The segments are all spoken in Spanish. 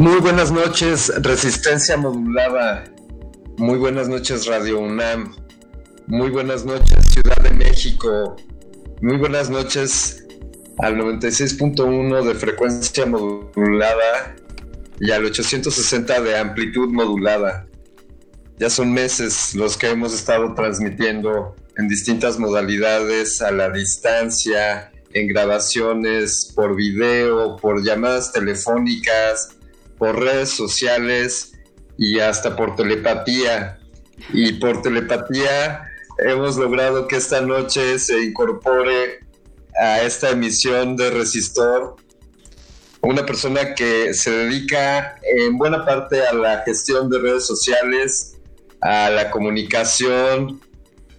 Muy buenas noches, Resistencia Modulada. Muy buenas noches, Radio UNAM. Muy buenas noches, Ciudad de México. Muy buenas noches al 96.1 de frecuencia modulada y al 860 de amplitud modulada. Ya son meses los que hemos estado transmitiendo en distintas modalidades, a la distancia, en grabaciones, por video, por llamadas telefónicas, por redes sociales y hasta por telepatía. Y por telepatía hemos logrado que esta noche se incorpore a esta emisión de Resistor una persona que se dedica en buena parte a la gestión de redes sociales, a la comunicación,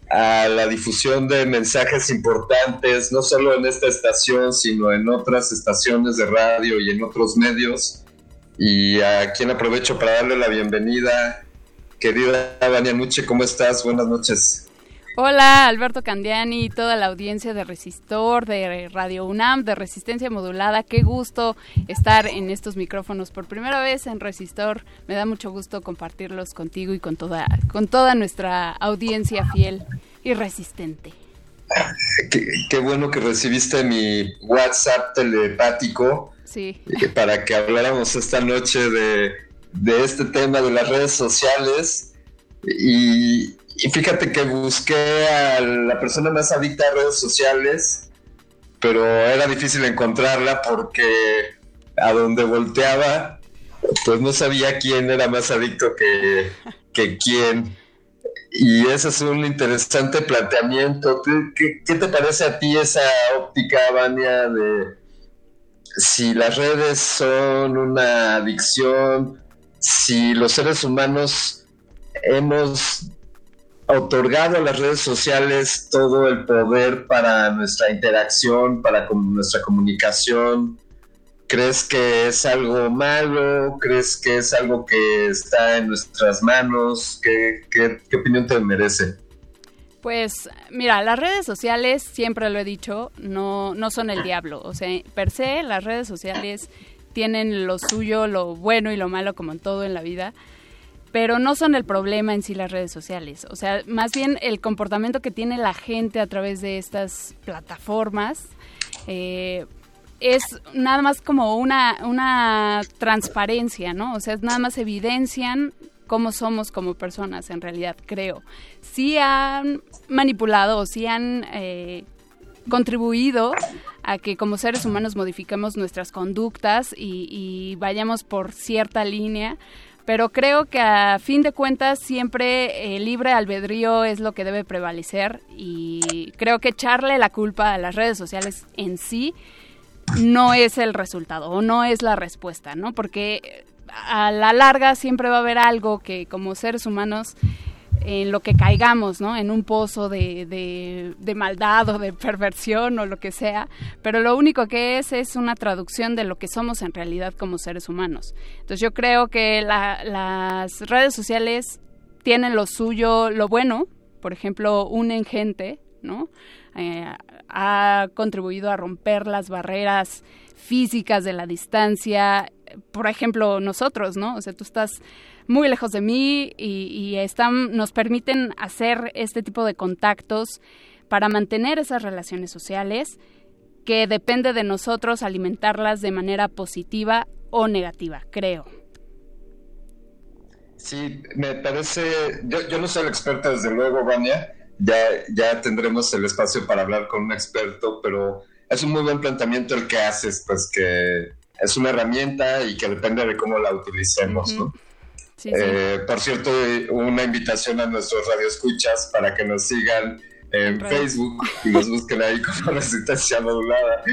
a la difusión de mensajes importantes, no solo en esta estación, sino en otras estaciones de radio y en otros medios y a quien aprovecho para darle la bienvenida. Querida Vania Nuche, ¿cómo estás? Buenas noches. Hola, Alberto Candiani y toda la audiencia de Resistor, de Radio UNAM, de Resistencia Modulada. Qué gusto estar en estos micrófonos por primera vez en Resistor. Me da mucho gusto compartirlos contigo y con toda, con toda nuestra audiencia fiel y resistente. Qué, qué bueno que recibiste mi WhatsApp telepático Sí. Para que habláramos esta noche de, este tema de las redes sociales. Y, fíjate que busqué a la persona más adicta a redes sociales, pero era difícil encontrarla porque a donde volteaba, pues no sabía quién era más adicto que, que quién. Y ese es un interesante planteamiento. ¿Qué, ¿Qué, te parece a ti esa óptica, Vania, de, si las redes son una adicción, si los seres humanos hemos otorgado a las redes sociales todo el poder para nuestra interacción, para nuestra comunicación. ¿Crees que es algo malo? ¿Crees que es algo que está en nuestras manos? ¿Qué, qué opinión te merece? Pues mira, las redes sociales, siempre lo he dicho, no, no son el diablo. O sea, per se, las redes sociales tienen lo suyo, lo bueno y lo malo, como en todo en la vida, pero no son el problema en sí las redes sociales. O sea, más bien el comportamiento que tiene la gente a través de estas plataformas. Eh, es nada más como una, una transparencia, ¿no? O sea, nada más evidencian cómo somos como personas, en realidad, creo. Sí han manipulado sí han eh, contribuido a que como seres humanos modifiquemos nuestras conductas y, vayamos por cierta línea, pero creo que a fin de cuentas siempre el libre albedrío es lo que debe prevalecer y creo que echarle la culpa a las redes sociales en sí no es el resultado o no es la respuesta, ¿no? Porque a la larga siempre va a haber algo que como seres humanos en lo que caigamos, ¿no? En un pozo de, de, maldad o de perversión o lo que sea, pero lo único que es es una traducción de lo que somos en realidad como seres humanos. Entonces yo creo que las redes sociales tienen lo suyo, lo bueno, por ejemplo, unen gente, ¿no? Eh, ha contribuido a romper las barreras físicas de la distancia, por ejemplo, nosotros, ¿no? O sea, tú estás muy lejos de mí y, están, nos permiten hacer este tipo de contactos para mantener esas relaciones sociales que depende de nosotros alimentarlas de manera positiva o negativa, creo. Sí, me parece, yo, no soy el experto desde luego, Vania, ya, ya tendremos el espacio para hablar con un experto, pero es un muy buen planteamiento el que haces, pues que es una herramienta y que depende de cómo la utilicemos, ¿no? Eh, por cierto, una invitación a nuestros radioescuchas para que nos sigan en Facebook y nos busquen ahí como Resistencia Modulada.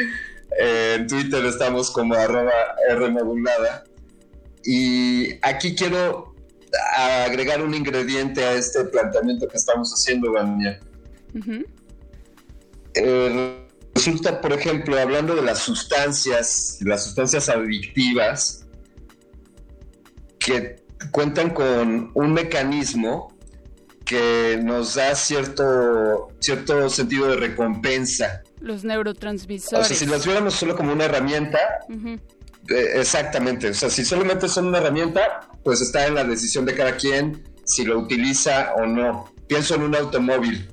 Eh, en Twitter estamos como arroba Rmodulada. Y aquí quiero agregar un ingrediente a este planteamiento que estamos haciendo, Vania. Eh, resulta, por ejemplo, hablando de las sustancias, las sustancias adictivas, que cuentan con un mecanismo que nos da cierto, cierto sentido de recompensa. Los neurotransmisores. O sea, si los viéramos solo como una herramienta, eh, exactamente, o sea, si solamente son una herramienta, pues está en la decisión de cada quien si lo utiliza o no. Pienso en un automóvil,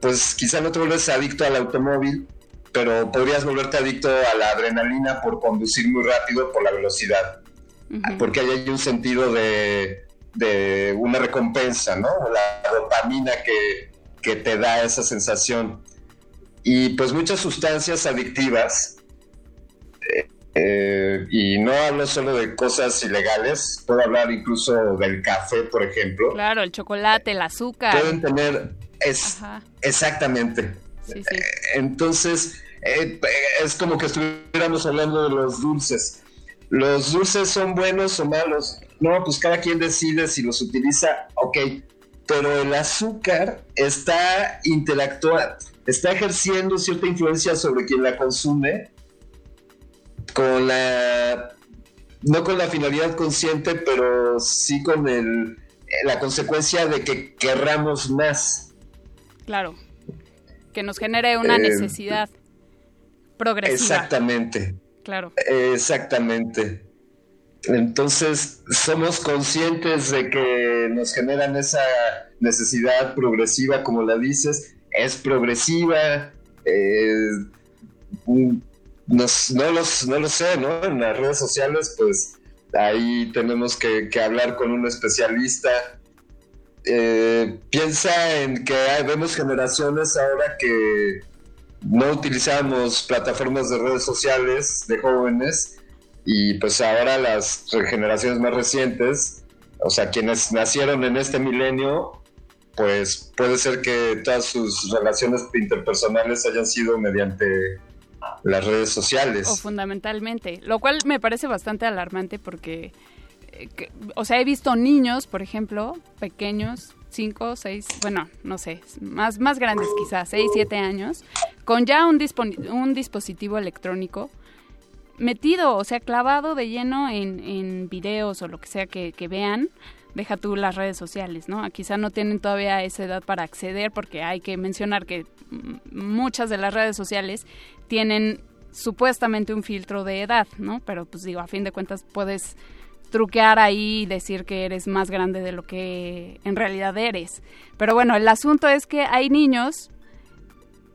pues quizá no te vuelves adicto al automóvil, pero podrías volverte adicto a la adrenalina por conducir muy rápido por la velocidad porque hay un sentido de, una recompensa, ¿no? La dopamina que, te da esa sensación. Y pues muchas sustancias adictivas, eh, eh, y no hablo solo de cosas ilegales, puedo hablar incluso del café, por ejemplo. Claro, el chocolate, el azúcar. Pueden tener, es, exactamente. Sí, sí. Entonces, eh, es como que estuviéramos hablando de los dulces los dulces son buenos o malos. No, pues cada quien decide si los utiliza, ok. Pero el azúcar está interactuando, está ejerciendo cierta influencia sobre quien la consume con la no con la finalidad consciente, pero sí con el, la consecuencia de que querramos más. Claro, que nos genere una eh, necesidad progresiva. Exactamente claro. Exactamente. Entonces, somos conscientes de que nos generan esa necesidad progresiva, como la dices, es progresiva, eh, no, los, no lo sé, ¿no? En las redes sociales, pues ahí tenemos que, hablar con un especialista. Eh, piensa en que vemos generaciones ahora que no utilizamos plataformas de redes sociales de jóvenes y pues ahora las generaciones más recientes, o sea, quienes nacieron en este milenio, pues puede ser que todas sus relaciones interpersonales hayan sido mediante las redes sociales. O fundamentalmente, lo cual me parece bastante alarmante porque, o sea, he visto niños, por ejemplo, pequeños, cinco, seis, bueno, no sé, más, más grandes quizás, seis, siete años, con ya un, un dispositivo electrónico metido, o sea, clavado de lleno en, en videos o lo que sea que, que, vean, deja tú las redes sociales, ¿no? Quizá no tienen todavía esa edad para acceder porque hay que mencionar que muchas de las redes sociales tienen supuestamente un filtro de edad, ¿no? Pero pues digo, a fin de cuentas puedes truquear ahí y decir que eres más grande de lo que en realidad eres. Pero bueno, el asunto es que hay niños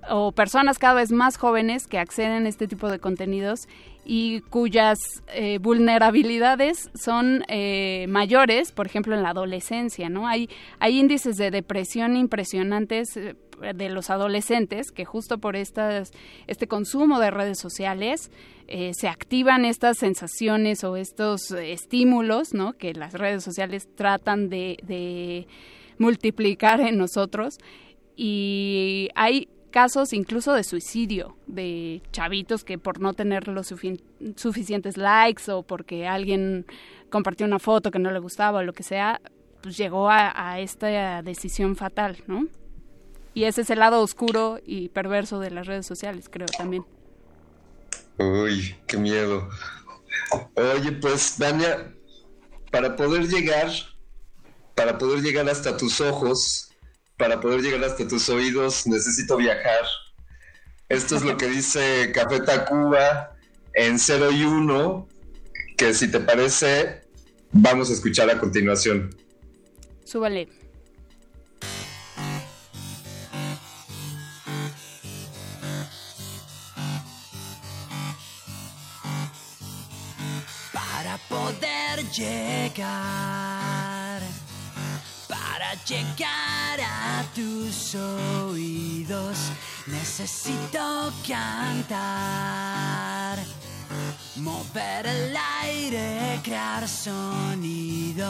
o personas cada vez más jóvenes que acceden a este tipo de contenidos y cuyas eh, vulnerabilidades son eh, mayores, por ejemplo en la adolescencia, ¿no? Hay, hay índices de depresión impresionantes eh, de los adolescentes que justo por estas, este consumo de redes sociales se activan estas sensaciones o estos estímulos, ¿no? Que las redes sociales tratan de, multiplicar en nosotros y hay casos incluso de suicidio de chavitos que por no tener los suficientes likes o porque alguien compartió una foto que no le gustaba o lo que sea, pues llegó a, esta decisión fatal, ¿no? Y ese es el lado oscuro y perverso de las redes sociales, creo también. Uy, qué miedo. Oye, pues, Dania, para poder llegar, para poder llegar hasta tus ojos, para poder llegar hasta tus oídos, necesito viajar. Esto es lo que dice Café Tacuba en 0 y 1, que si te parece, vamos a escuchar a continuación. Súbale. Llegar, para llegar a tus oídos, necesito cantar. Mover el aire, crear sonido.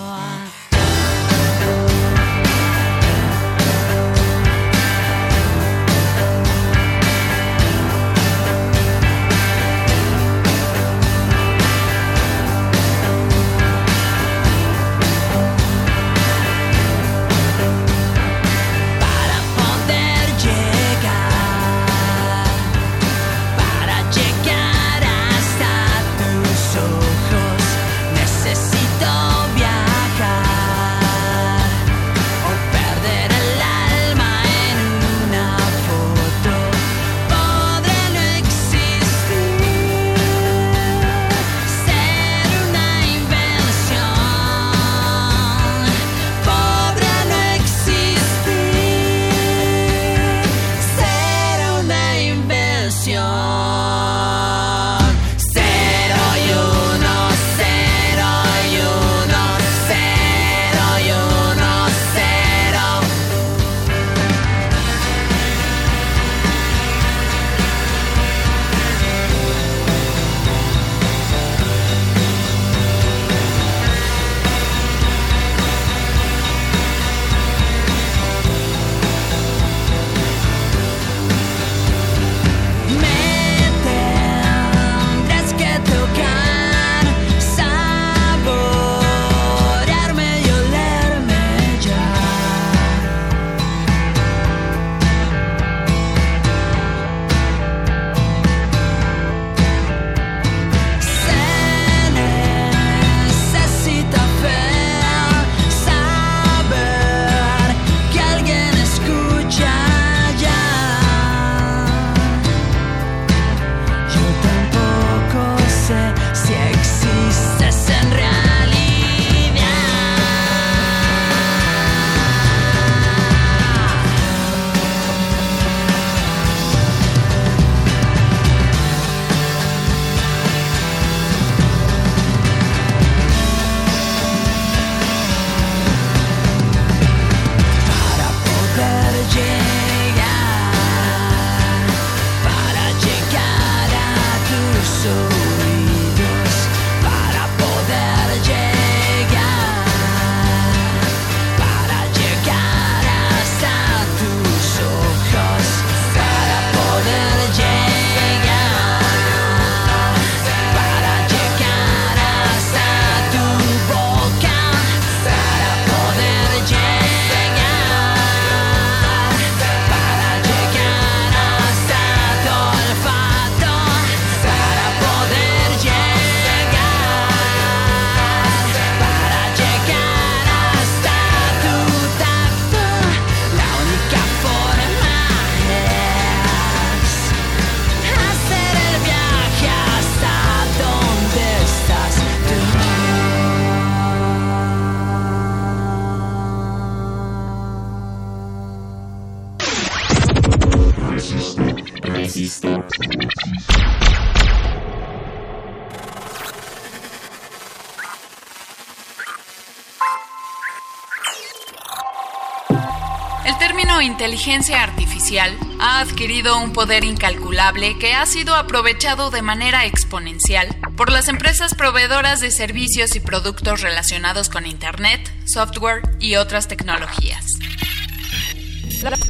Inteligencia artificial ha adquirido un poder incalculable que ha sido aprovechado de manera exponencial por las empresas proveedoras de servicios y productos relacionados con Internet, software y otras tecnologías.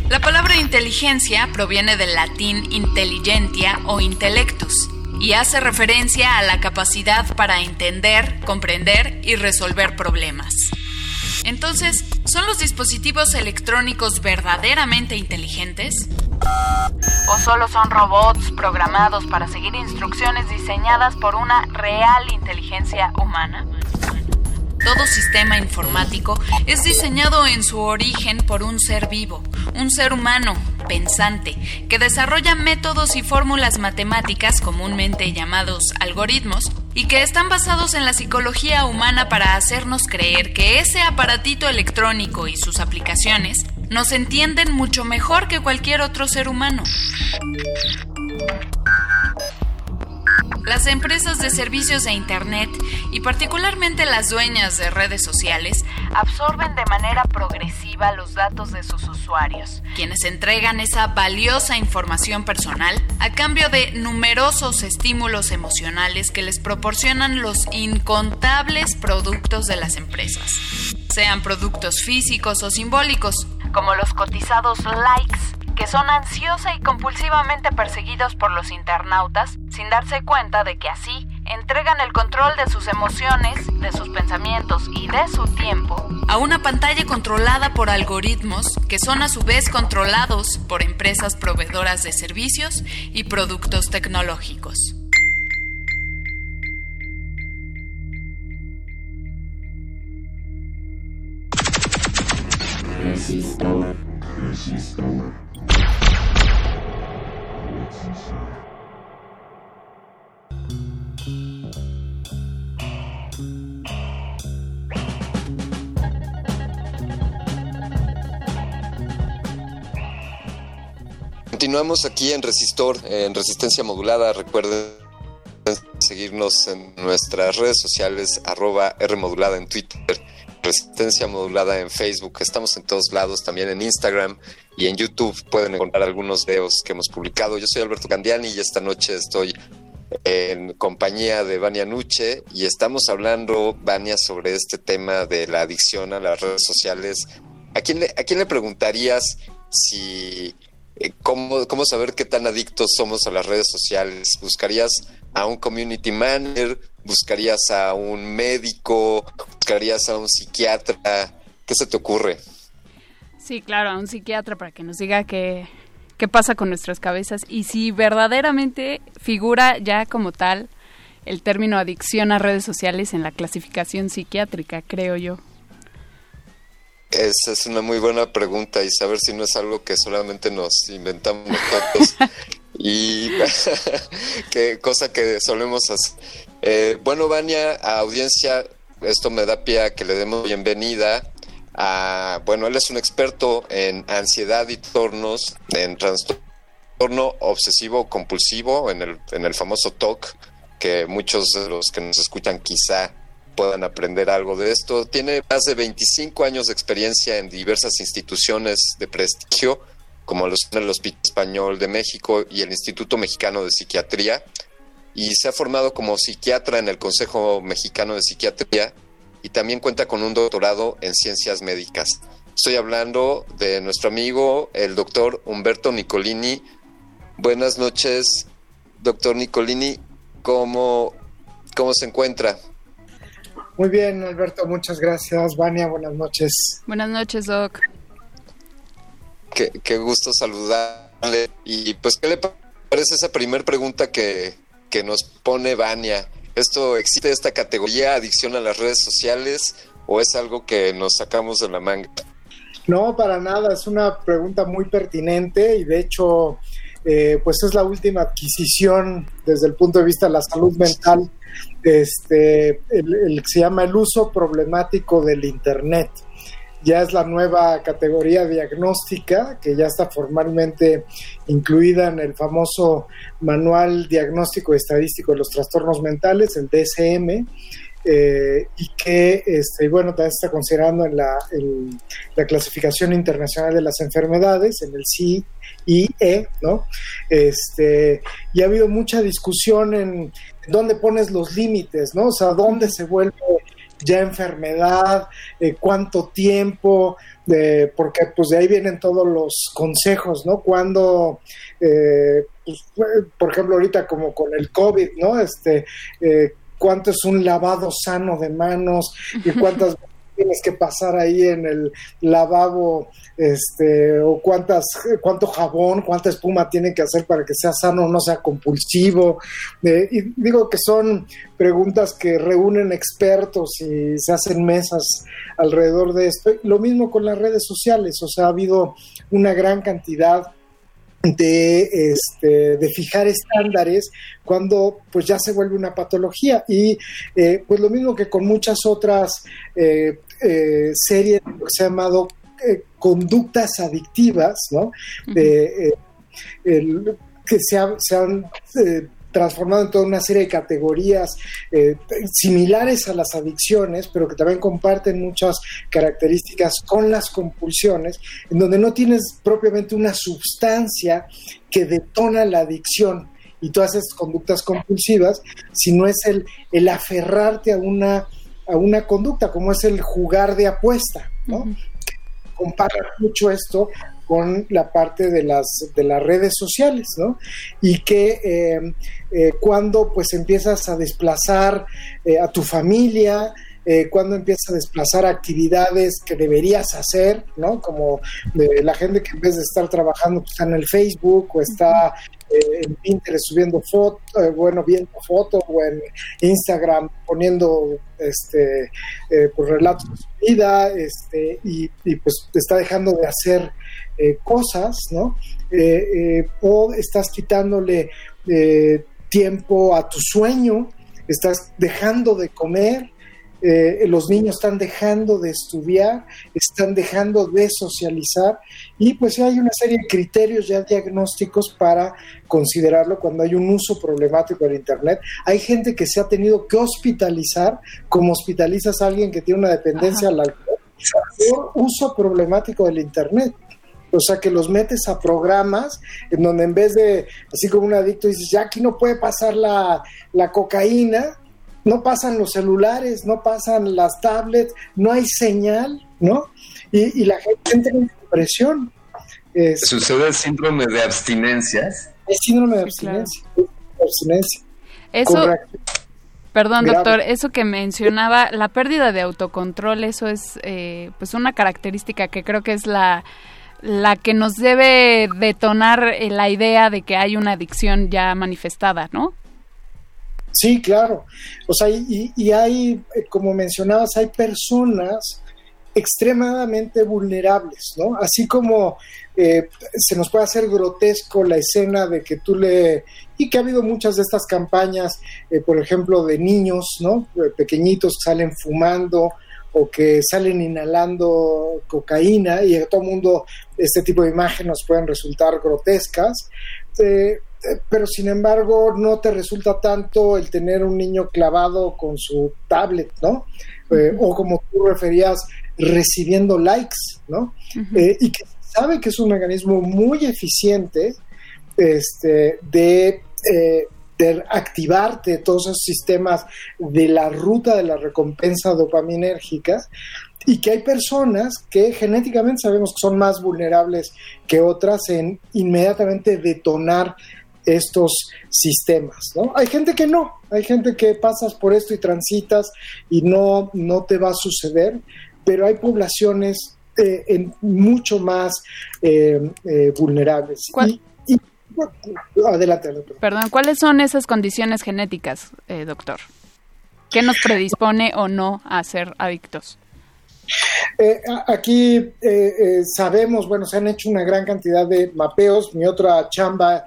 La, palabra inteligencia proviene del latín intelligentia o intellectus y hace referencia a la capacidad para entender, comprender y resolver problemas. Entonces, ¿son los dispositivos electrónicos verdaderamente inteligentes? ¿O solo son robots programados para seguir instrucciones diseñadas por una real inteligencia humana? Todo sistema informático es diseñado en su origen por un ser vivo, un ser humano, pensante, que desarrolla métodos y fórmulas matemáticas comúnmente llamados algoritmos y que están basados en la psicología humana para hacernos creer que ese aparatito electrónico y sus aplicaciones nos entienden mucho mejor que cualquier otro ser humano. Las empresas de servicios de Internet y particularmente las dueñas de redes sociales absorben de manera progresiva los datos de sus usuarios, quienes entregan esa valiosa información personal a cambio de numerosos estímulos emocionales que les proporcionan los incontables productos de las empresas, sean productos físicos o simbólicos, como los cotizados likes que son ansiosa y compulsivamente perseguidos por los internautas sin darse cuenta de que así entregan el control de sus emociones, de sus pensamientos y de su tiempo a una pantalla controlada por algoritmos que son a su vez controlados por empresas proveedoras de servicios y productos tecnológicos. Continuamos aquí en Resistor, en Resistencia Modulada. Recuerden seguirnos en nuestras redes sociales, arroba Rmodulada en Twitter, Resistencia Modulada en Facebook. Estamos en todos lados, también en Instagram y en YouTube pueden encontrar algunos videos que hemos publicado. Yo soy Alberto Candiani y esta noche estoy en compañía de Vania Nuche y estamos hablando, Vania, sobre este tema de la adicción a las redes sociales. ¿A quién le, preguntarías si eh, ¿cómo, ¿cómo saber qué tan adictos somos a las redes sociales? ¿Buscarías a un community manager? ¿Buscarías a un médico? ¿Buscarías a un psiquiatra? ¿Qué se te ocurre? Sí, claro, a un psiquiatra para que nos diga qué, qué pasa con nuestras cabezas y si verdaderamente figura ya como tal el término adicción a redes sociales en la clasificación psiquiátrica, creo yo. Esa es una muy buena pregunta y saber si no es algo que solamente nos inventamos nosotros y qué cosa que solemos hacer. Eh, bueno, Vania, a audiencia, esto me da pie a que le demos bienvenida a, bueno, él es un experto en ansiedad y tornos, en trastorno obsesivo compulsivo, en el, en el famoso TOC, que muchos de los que nos escuchan quizá puedan aprender algo de esto. Tiene más de 25 años de experiencia en diversas instituciones de prestigio, como los el Hospital Español de México y el Instituto Mexicano de Psiquiatría, y se ha formado como psiquiatra en el Consejo Mexicano de Psiquiatría y también cuenta con un doctorado en ciencias médicas. Estoy hablando de nuestro amigo, el doctor Humberto Nicolini. Buenas noches, doctor Nicolini. ¿Cómo, cómo se encuentra? Muy bien, Alberto, muchas gracias. Vania, buenas noches. Buenas noches, Doc. Qué, gusto saludarle. Y pues, ¿qué le parece esa primera pregunta que, que nos pone Vania? ¿Esto existe esta categoría adicción a las redes sociales o es algo que nos sacamos de la manga? No, para nada, es una pregunta muy pertinente y de hecho, eh, pues es la última adquisición desde el punto de vista de la salud mental este, que se llama el uso problemático del Internet. Ya es la nueva categoría diagnóstica que ya está formalmente incluida en el famoso Manual Diagnóstico Estadístico de los Trastornos Mentales, el DSM, eh, y que, este, bueno, también está considerando en la, la, clasificación internacional de las enfermedades, en el CIE, ¿no? Este, y ha habido mucha discusión en dónde pones los límites, ¿no? O sea, dónde se vuelve ya enfermedad, eh, cuánto tiempo, porque pues de ahí vienen todos los consejos, ¿no? Cuando, eh, pues, por ejemplo, ahorita como con el COVID, ¿no? Este, eh, cuánto es un lavado sano de manos y cuántas tienes que pasar ahí en el lavabo, este, o cuántas, cuánto jabón, cuánta espuma tiene que hacer para que sea sano, no sea compulsivo. Eh, y digo que son preguntas que reúnen expertos y se hacen mesas alrededor de esto. Lo mismo con las redes sociales, o sea, ha habido una gran cantidad de, este, de fijar estándares cuando pues ya se vuelve una patología y eh, pues lo mismo que con muchas otras eh, eh, series que se ha llamado conductas adictivas, ¿no? que se, se han transformado en toda una serie de categorías eh, similares a las adicciones, pero que también comparten muchas características con las compulsiones, en donde no tienes propiamente una sustancia que detona la adicción y todas esas conductas compulsivas, sino es el, el aferrarte a una, a una conducta, como es el jugar de apuesta, ¿no? Compara mucho esto con la parte de las, de las redes sociales, ¿no? Y que eh, eh, cuando pues empiezas a desplazar eh, a tu familia, cuando empiezas a desplazar actividades que deberías hacer, ¿no? Como la gente que en vez de estar trabajando pues, está en el Facebook o está en Pinterest subiendo fotos, bueno, viendo fotos o en Instagram poniendo este pues, relatos de su vida, este, y, y pues está dejando de hacer eh, cosas, ¿no? Eh, eh, o estás quitándole tiempo a tu sueño, estás dejando de comer, los niños están dejando de estudiar, están dejando de socializar y pues hay una serie de criterios ya diagnósticos para considerarlo cuando hay un uso problemático del Internet. Hay gente que se ha tenido que hospitalizar como hospitalizas a alguien que tiene una dependencia al alcohol por uso problemático del Internet. O sea, que los metes a programas en donde en vez de, así como un adicto, dices, ya aquí no puede pasar la, cocaína, no pasan los celulares, no pasan las tablets, no hay señal, ¿no? Y, la gente entra en depresión. ¿Sucede el síndrome de abstinencias? El síndrome de abstinencia. abstinencia. Eso, perdón doctor, eso que mencionaba, la pérdida de autocontrol, eso es eh, pues una característica que creo que es la la que nos debe detonar eh, la idea de que hay una adicción ya manifestada, ¿no? Sí, claro. O sea, y, hay, eh, como mencionabas, hay personas extremadamente vulnerables, ¿no? Así como eh, se nos puede hacer grotesco la escena de que tú le... y que ha habido muchas de estas campañas, por ejemplo, de niños, ¿no? Pequeñitos que salen fumando o que salen inhalando cocaína y a todo mundo este tipo de imágenes pueden resultar grotescas, eh, eh, pero sin embargo no te resulta tanto el tener un niño clavado con su tablet, ¿no? Eh, o como tú referías, recibiendo likes, ¿no? y que sabe que es un mecanismo muy eficiente este, de de activarte todos esos sistemas de la ruta de la recompensa dopaminérgica y que hay personas que genéticamente sabemos que son más vulnerables que otras en inmediatamente detonar estos sistemas, ¿no? Hay gente que no, hay gente que pasas por esto y transitas y no, no te va a suceder, pero hay poblaciones eh, en mucho más eh, eh, vulnerables. Adelante, doctor. Perdón, ¿cuáles son esas condiciones genéticas, eh, doctor? ¿Qué nos predispone o no a ser adictos? Eh, aquí eh, sabemos, bueno, se han hecho una gran cantidad de mapeos. Mi otra chamba,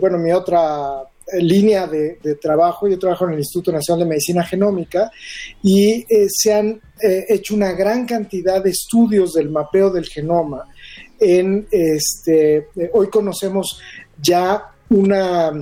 bueno, mi otra línea de, trabajo, yo trabajo en el Instituto Nacional de Medicina Genómica y se han hecho una gran cantidad de estudios del mapeo del genoma. En este, hoy conocemos ya una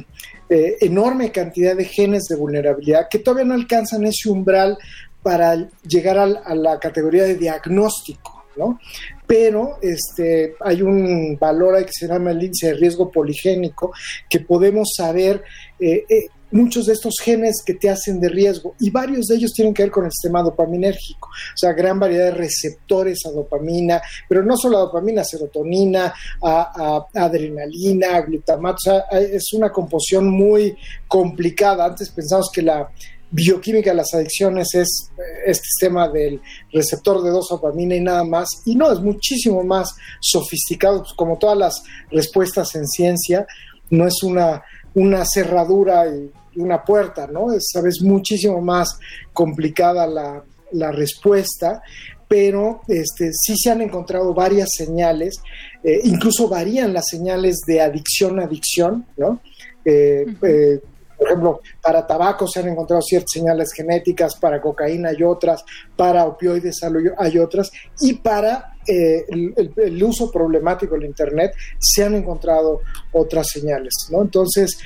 eh, enorme cantidad de genes de vulnerabilidad que todavía no alcanzan ese umbral para llegar a, la categoría de diagnóstico, ¿no? Pero este, hay un valor ahí que se llama el índice de riesgo poligénico que podemos saber eh, eh, muchos de estos genes que te hacen de riesgo y varios de ellos tienen que ver con el sistema dopaminérgico, o sea, gran variedad de receptores a dopamina, pero no solo a dopamina, serotonina, a, adrenalina, a glutamato, o sea, es una composición muy complicada. Antes pensamos que la, bioquímica de las adicciones es este tema del receptor de dopamina y nada más, y no, es muchísimo más sofisticado, pues, como todas las respuestas en ciencia, no es una, una cerradura y una puerta, ¿no? Es, sabes, muchísimo más complicada la, la respuesta, pero este, sí se han encontrado varias señales, eh, incluso varían las señales de adicción a adicción, ¿no? Eh, eh, por ejemplo, para tabaco se han encontrado ciertas señales genéticas, para cocaína hay otras, para opioides hay otras, y para el, uso problemático del Internet se han encontrado otras señales, ¿no? Entonces,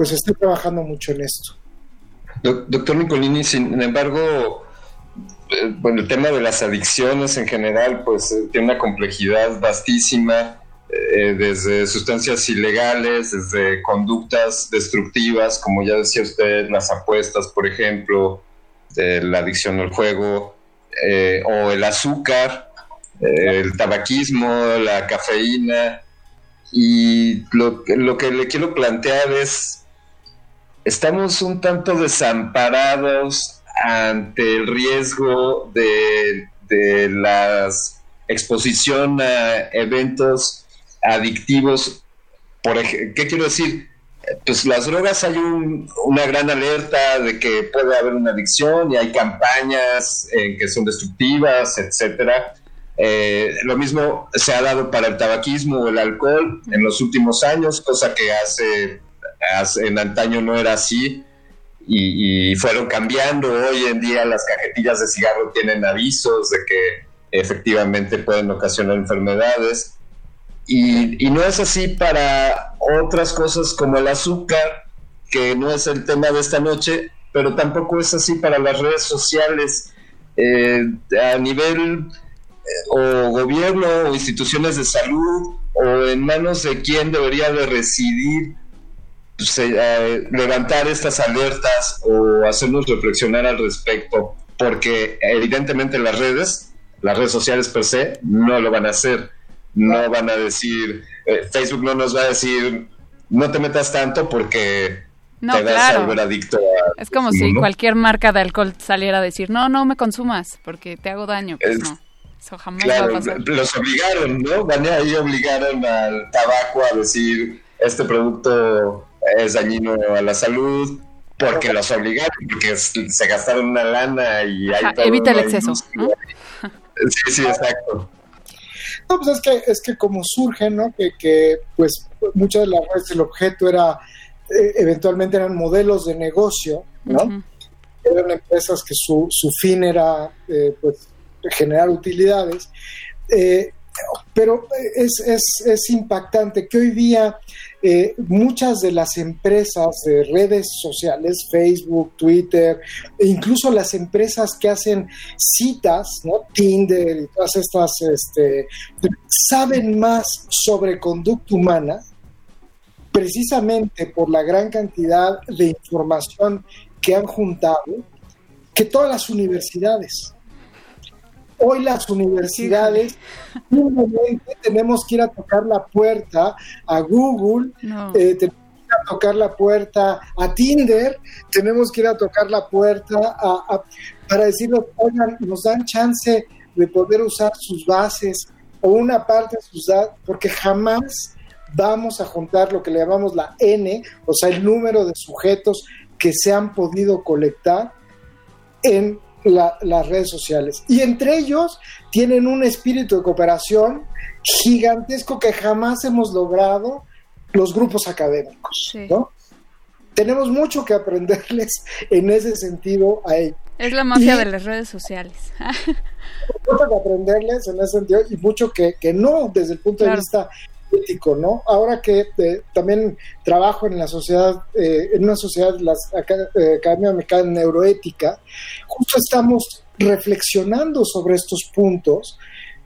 pues estoy trabajando mucho en esto. Doctor Nicolini, sin embargo, eh, bueno, el tema de las adicciones en general, pues eh, tiene una complejidad vastísima, eh, desde sustancias ilegales, desde conductas destructivas, como ya decía usted, las apuestas, por ejemplo, la adicción al juego, o el azúcar, el tabaquismo, la cafeína. Y lo, lo que le quiero plantear es, estamos un tanto desamparados ante el riesgo de, la exposición a eventos adictivos. Por ¿Qué quiero decir? Pues las drogas hay una gran alerta de que puede haber una adicción y hay campañas que son destructivas, etcétera. Eh, lo mismo se ha dado para el tabaquismo o el alcohol en los últimos años, cosa que hace, hace en antaño no era así y, fueron cambiando. Hoy en día las cajetillas de cigarro tienen avisos de que efectivamente pueden ocasionar enfermedades. Y, no es así para otras cosas como el azúcar, que no es el tema de esta noche, pero tampoco es así para las redes sociales. Eh, a nivel eh, o gobierno o instituciones de salud o en manos de quién debería de residir pues, eh, levantar estas alertas o hacernos reflexionar al respecto, porque evidentemente las redes, las redes sociales per se, no lo van a hacer. No van a decir, eh, Facebook no nos va a decir, no te metas tanto porque te vas a volver adicto Es como si cualquier marca de alcohol saliera a decir, no, no me consumas porque te hago daño. Pues no. Eso jamás va a pasar. Los obligaron, ¿no? Van ahí obligaron al tabaco a decir, este producto es dañino a la salud, porque los obligaron, porque se gastaron una lana y hay evita el exceso. Sí, sí, exacto. No, pues es que, es que como surge, ¿no? Que, que pues muchas de las redes, el objeto era, eh, eventualmente eran modelos de negocio, ¿no? Eran empresas que su, su fin era, eh, pues, generar utilidades. Eh, pero es, es, es impactante que hoy día eh, muchas de las empresas de redes sociales, Facebook, Twitter, e incluso las empresas que hacen citas, ¿no? Tinder y todas estas, este, saben más sobre conducta humana precisamente por la gran cantidad de información que han juntado que todas las universidades. Hoy las universidades tenemos que ir a tocar la puerta a Google, eh, tenemos que ir a tocar la puerta a Tinder, tenemos que ir a tocar la puerta para decirles, oigan, nos dan chance de poder usar sus bases o una parte de sus datos, porque jamás vamos a juntar lo que le llamamos la N, o sea, el número de sujetos que se han podido colectar en las redes sociales. Y entre ellos tienen un espíritu de cooperación gigantesco que jamás hemos logrado los grupos académicos. Tenemos mucho que aprenderles en ese sentido a ellos. Es la mafia de las redes sociales. mucho que aprenderles en ese sentido y mucho que, que no desde el punto de vista ¿no? Ahora que eh, también trabajo en la sociedad, eh, en una sociedad, la eh, Academia Americana de Neuroética, justo estamos reflexionando sobre estos puntos.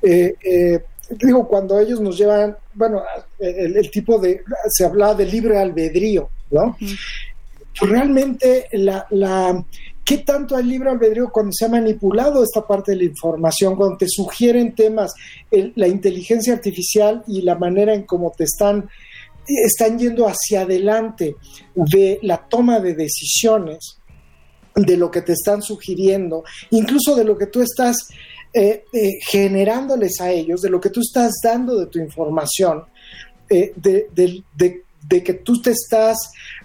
digo, cuando ellos nos llevan, bueno, el, tipo de, se hablaba de libre albedrío, ¿no? Realmente la, la, ¿Qué tanto hay libre albedrío cuando se ha manipulado esta parte de la información, cuando te sugieren temas, la inteligencia artificial y la manera en cómo te están, están yendo hacia adelante de la toma de decisiones? de lo que te están sugiriendo, incluso de lo que tú estás eh, eh, generándoles a ellos, de lo que tú estás dando de tu información, eh, de, de, que tú te estás,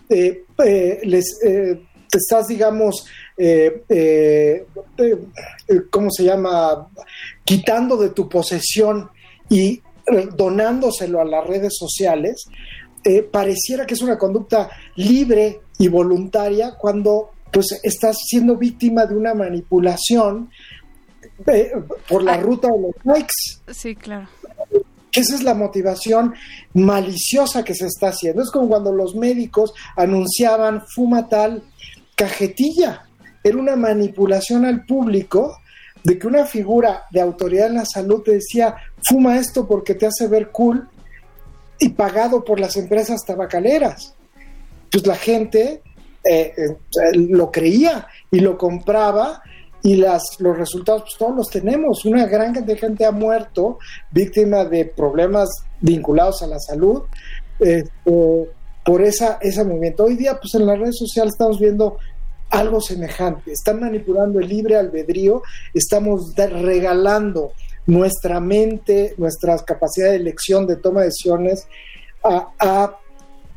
les, te estás, digamos, ¿cómo se llama? Quitando de tu posesión y donándoselo a las redes sociales, pareciera que es una conducta libre y voluntaria cuando pues estás siendo víctima de una manipulación eh, por la ruta de los likes. Sí, claro. Esa es la motivación maliciosa que se está haciendo. Es como cuando los médicos anunciaban fuma tal cajetilla. Era una manipulación al público de que una figura de autoridad en la salud te decía fuma esto porque te hace ver cool y pagado por las empresas tabacaleras. Pues la gente eh, eh, lo creía y lo compraba y las, los resultados pues, todos los tenemos. Una gran cantidad de gente ha muerto víctima de problemas vinculados a la salud eh, por esa, ese movimiento. Hoy día pues en las redes sociales estamos viendo algo semejante. Están manipulando el libre albedrío, estamos regalando nuestra mente, nuestra capacidad de elección, de toma de decisiones a, a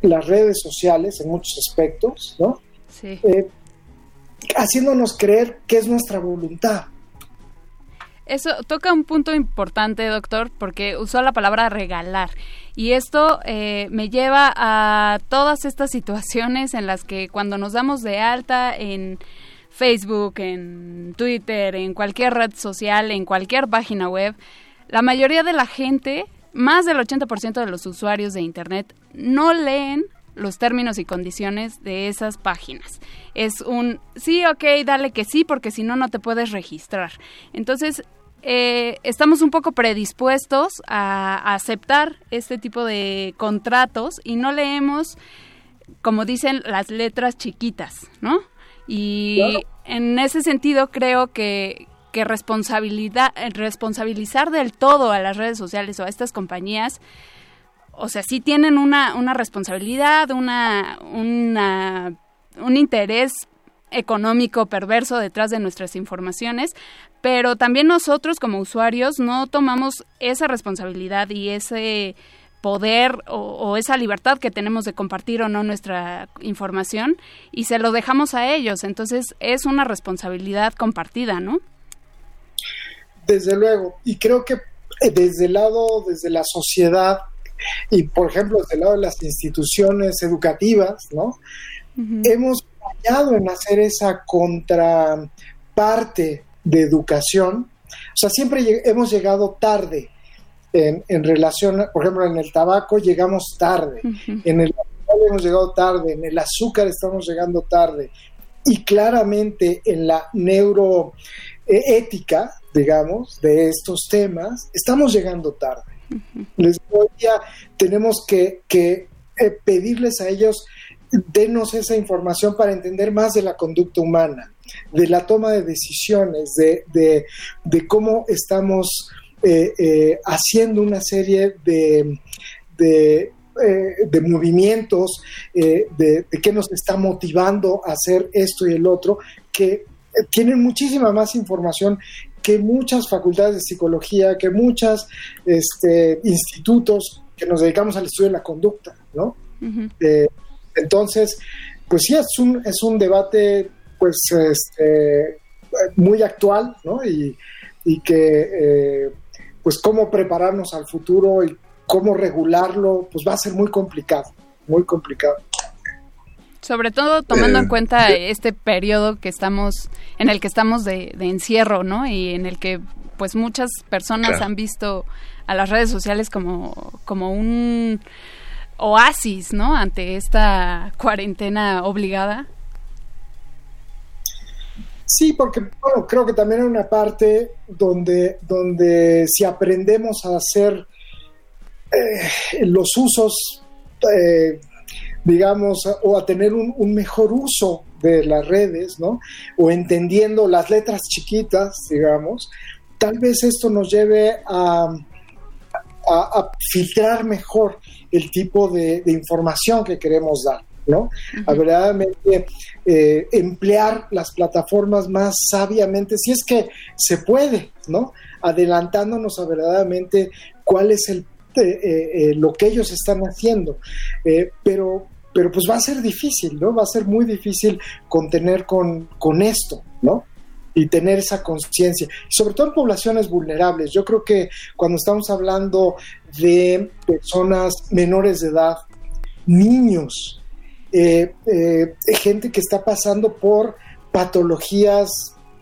las redes sociales en muchos aspectos, ¿no? Sí. Eh, haciéndonos creer que es nuestra voluntad. Eso toca un punto importante, doctor, porque usó la palabra regalar. Y esto eh, me lleva a todas estas situaciones en las que cuando nos damos de alta en Facebook, en Twitter, en cualquier red social, en cualquier página web, la mayoría de la gente, más del 80% de los usuarios de Internet, no leen los términos y condiciones de esas páginas. Es un sí, ok, dale que sí, porque si no, no te puedes registrar. Entonces, eh, estamos un poco predispuestos a, aceptar este tipo de contratos y no leemos, como dicen, las letras chiquitas, ¿no? Y en ese sentido creo que, que responsabilidad, responsabilizar del todo a las redes sociales o a estas compañías o sea, sí tienen una, una responsabilidad, una, una, un interés económico perverso detrás de nuestras informaciones, pero también nosotros como usuarios no tomamos esa responsabilidad y ese poder o, o, esa libertad que tenemos de compartir o no nuestra información y se lo dejamos a ellos. Entonces es una responsabilidad compartida, ¿no? Desde luego. Y creo que eh, desde el lado, desde la sociedad, y, por ejemplo, desde el lado de las instituciones educativas, ¿no? Hemos fallado en hacer esa contraparte de educación. O sea, siempre hemos llegado tarde en, en, relación, por ejemplo, en el tabaco llegamos tarde, en el hemos llegado tarde, en el azúcar estamos llegando tarde, y claramente en la neuroética, digamos, de estos temas, estamos llegando tarde. Les voy tenemos que, eh, pedirles a ellos, denos esa información para entender más de la conducta humana, de la toma de decisiones, de, cómo estamos eh, eh, haciendo una serie de, de movimientos, de, de, qué nos está motivando a hacer esto y el otro, que tienen muchísima más información que muchas facultades de psicología, que muchos este, institutos que nos dedicamos al estudio de la conducta, ¿no? Eh, entonces, pues sí, es un, es un debate pues este, muy actual, ¿no? Y, que, eh, pues cómo prepararnos al futuro y cómo regularlo, pues va a ser muy complicado, muy complicado. Sobre todo tomando en eh, cuenta este periodo que estamos, en el que estamos de, encierro, ¿no? Y en el que pues muchas personas han visto a las redes sociales como, como un oasis, ¿no? Ante esta cuarentena obligada. Sí, porque bueno, creo que también hay una parte donde, donde si aprendemos a hacer eh, los usos eh, digamos, o a tener un, mejor uso de las redes, ¿no? O entendiendo las letras chiquitas, digamos, tal vez esto nos lleve a, a, filtrar mejor el tipo de, información que queremos dar, ¿no? A verdaderamente eh, emplear las plataformas más sabiamente, si es que se puede, ¿no? Adelantándonos a verdaderamente cuál es el, eh, lo que ellos están haciendo. pero, pero pues va a ser difícil, ¿no? Va a ser muy difícil contener con, con esto, ¿no? y tener esa conciencia, sobre todo en poblaciones vulnerables. Yo creo que cuando estamos hablando de personas menores de edad, niños, eh, eh, gente que está pasando por patologías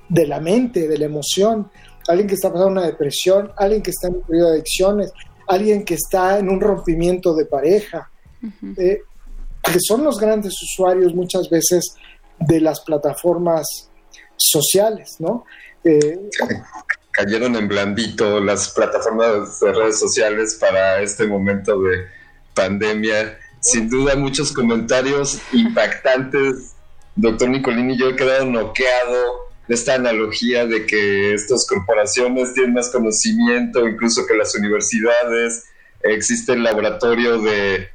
de la mente, de la emoción, alguien que está pasando una depresión, alguien que está en un periodo de adicciones, alguien que está en un rompimiento de pareja, eh, que son los grandes usuarios muchas veces de las plataformas sociales, ¿no? Cayeron en blandito las plataformas de redes sociales para este momento de pandemia sin duda muchos comentarios impactantes. Doctor Nicolini, yo he quedado noqueado de esta analogía de que estas corporaciones tienen más conocimiento incluso que las universidades. Existe el laboratorio de,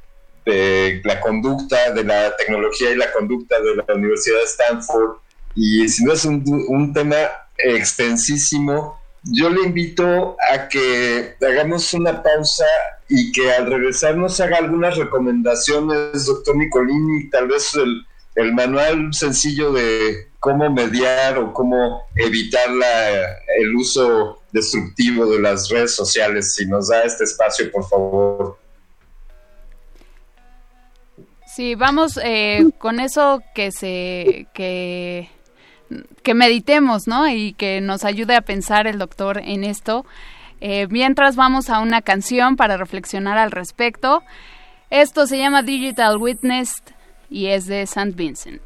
la conducta, de la tecnología y la conducta de la Universidad de Stanford. Y si no es un, un tema extensísimo, yo le invito a que hagamos una pausa y que al regresar nos haga algunas recomendaciones, doctor Nicolini, tal vez el, el manual sencillo de cómo mediar o cómo evitar la, el uso destructivo de las redes sociales. Si nos da este espacio, por favor. Sí, vamos eh, con eso que se que que meditemos, ¿no? Y que nos ayude a pensar el doctor en esto. Eh, mientras vamos a una canción para reflexionar al respecto. Esto se llama Digital Witness y es de St. Vincent.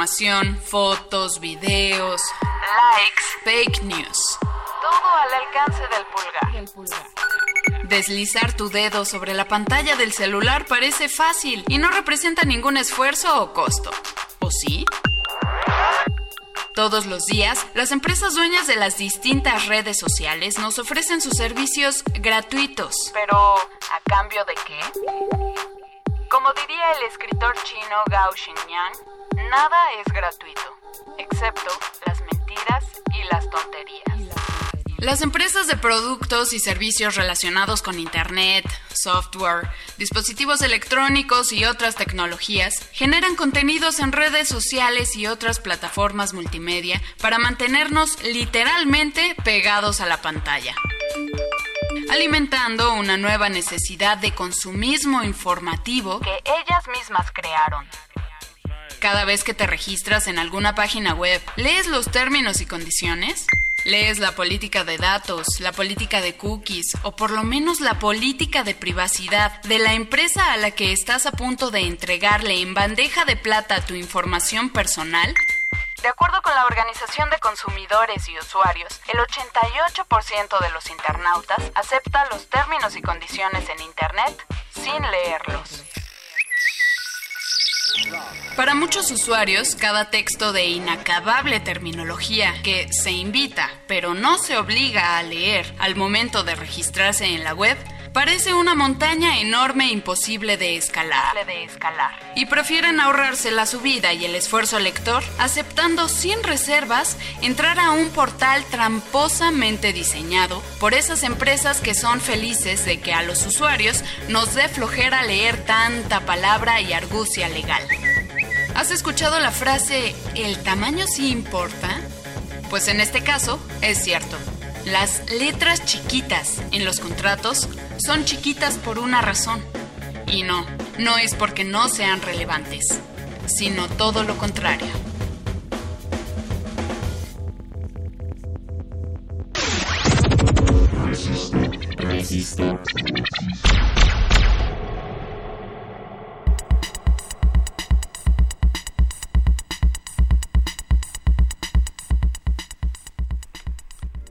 Información, fotos, videos, likes, fake news. Todo al alcance del pulgar. Deslizar tu dedo sobre la pantalla del celular parece fácil y no representa ningún esfuerzo o costo. ¿O sí? Todos los días, las empresas dueñas de las distintas redes sociales nos ofrecen sus servicios gratuitos. Pero, ¿a cambio de qué? Como diría el escritor chino Gao Xinyang, nada es gratuito, excepto las mentiras y las tonterías. Las empresas de productos y servicios relacionados con Internet, software, dispositivos electrónicos y otras tecnologías generan contenidos en redes sociales y otras plataformas multimedia para mantenernos literalmente pegados a la pantalla alimentando una nueva necesidad de consumismo informativo que ellas mismas crearon. Cada vez que te registras en alguna página web, ¿lees los términos y condiciones? ¿Lees la política de datos, la política de cookies o por lo menos la política de privacidad de la empresa a la que estás a punto de entregarle en bandeja de plata tu información personal? De acuerdo con la Organización de Consumidores y Usuarios, el 88% de los internautas acepta los términos y condiciones en Internet sin leerlos. Para muchos usuarios, cada texto de inacabable terminología que se invita, pero no se obliga a leer al momento de registrarse en la web, Parece una montaña enorme e imposible de escalar. de escalar. Y prefieren ahorrarse la subida y el esfuerzo lector, aceptando sin reservas entrar a un portal tramposamente diseñado por esas empresas que son felices de que a los usuarios nos dé flojera leer tanta palabra y argucia legal. ¿Has escuchado la frase ¿el tamaño sí importa? Pues en este caso es cierto. Las letras chiquitas en los contratos son chiquitas por una razón. Y no, no es porque no sean relevantes, sino todo lo contrario.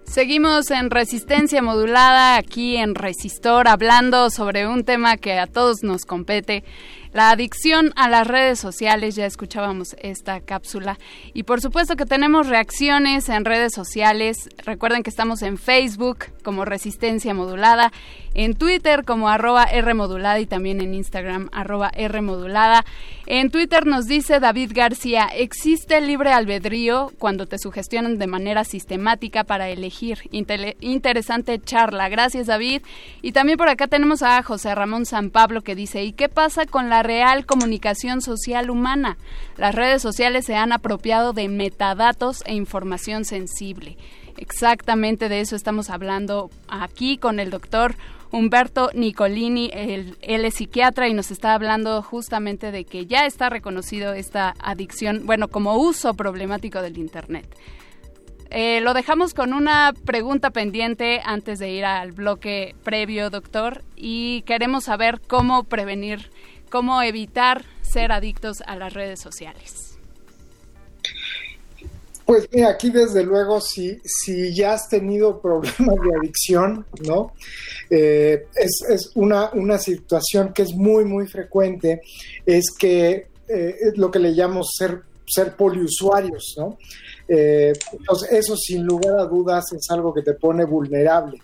Seguimos en resistencia modulada aquí en Resistor hablando sobre un tema que a todos nos compete la adicción a las redes sociales, ya escuchábamos esta cápsula. Y por supuesto que tenemos reacciones en redes sociales. Recuerden que estamos en Facebook como Resistencia Modulada, en Twitter como arroba R modulada y también en Instagram arroba R modulada. En Twitter nos dice David García, existe libre albedrío cuando te sugestionan de manera sistemática para elegir. interesante charla. Gracias David. Y también por acá tenemos a José Ramón San Pablo que dice, ¿y qué pasa con la real comunicación social humana. Las redes sociales se han apropiado de metadatos e información sensible. Exactamente de eso estamos hablando aquí con el doctor Humberto Nicolini, él, es psiquiatra y nos está hablando justamente de que ya está reconocido esta adicción, bueno, como uso problemático del Internet. Eh, lo dejamos con una pregunta pendiente antes de ir al bloque previo, doctor, y queremos saber cómo prevenir cómo evitar ser adictos a las redes sociales. Pues mira, aquí desde luego, si, si ya has tenido problemas de adicción, ¿no? Eh, es, una, una, situación que es muy, muy frecuente, es que eh, es lo que le llamo ser, ser poliusuarios, ¿no? Eh, entonces, eso sin lugar a dudas es algo que te pone vulnerable.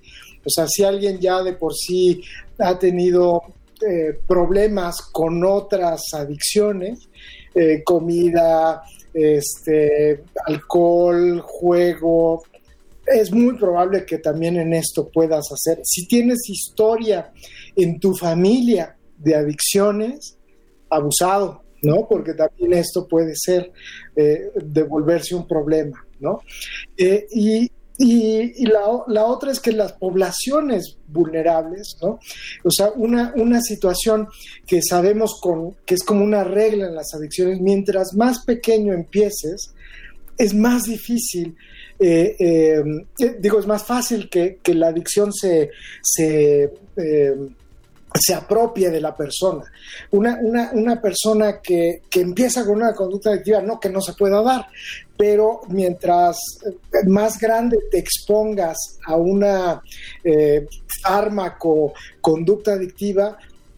O sea, si alguien ya de por sí ha tenido eh, problemas con otras adicciones, eh, comida, este, alcohol, juego. Es muy probable que también en esto puedas hacer. Si tienes historia en tu familia de adicciones, abusado, ¿no? Porque también esto puede ser eh, devolverse un problema, ¿no? y y, la, otra es que las poblaciones vulnerables, ¿no? O sea, una, una situación que sabemos con, que es como una regla en las adicciones, mientras más pequeño empieces, es más difícil eh, eh, digo, es más fácil que, la adicción se, se, se, apropie de la persona. Una, una, persona que, que, empieza con una conducta adictiva, no que no se pueda dar, pero mientras más grande te expongas a una fármaco, conducta adictiva,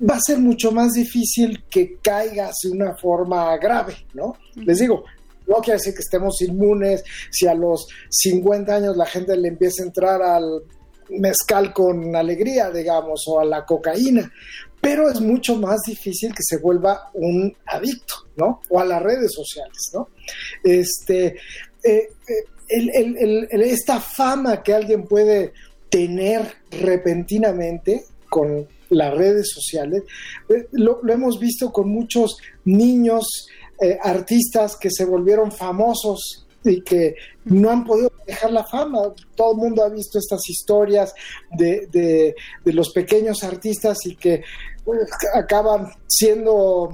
va a ser mucho más difícil que caigas de una forma grave, ¿no? Les digo, no quiere decir que estemos inmunes si a los 50 años la gente le empieza a entrar al mezcal con alegría, digamos, o a la cocaína, pero es mucho más difícil que se vuelva un adicto, ¿no? O a las redes sociales, ¿no? Este, eh, eh, esta fama que alguien puede tener repentinamente con las redes sociales, eh, lo, hemos visto con muchos niños artistas que se volvieron famosos y que no han podido dejar la fama. Todo el mundo ha visto estas historias de, de, los pequeños artistas y que pues, acaban siendo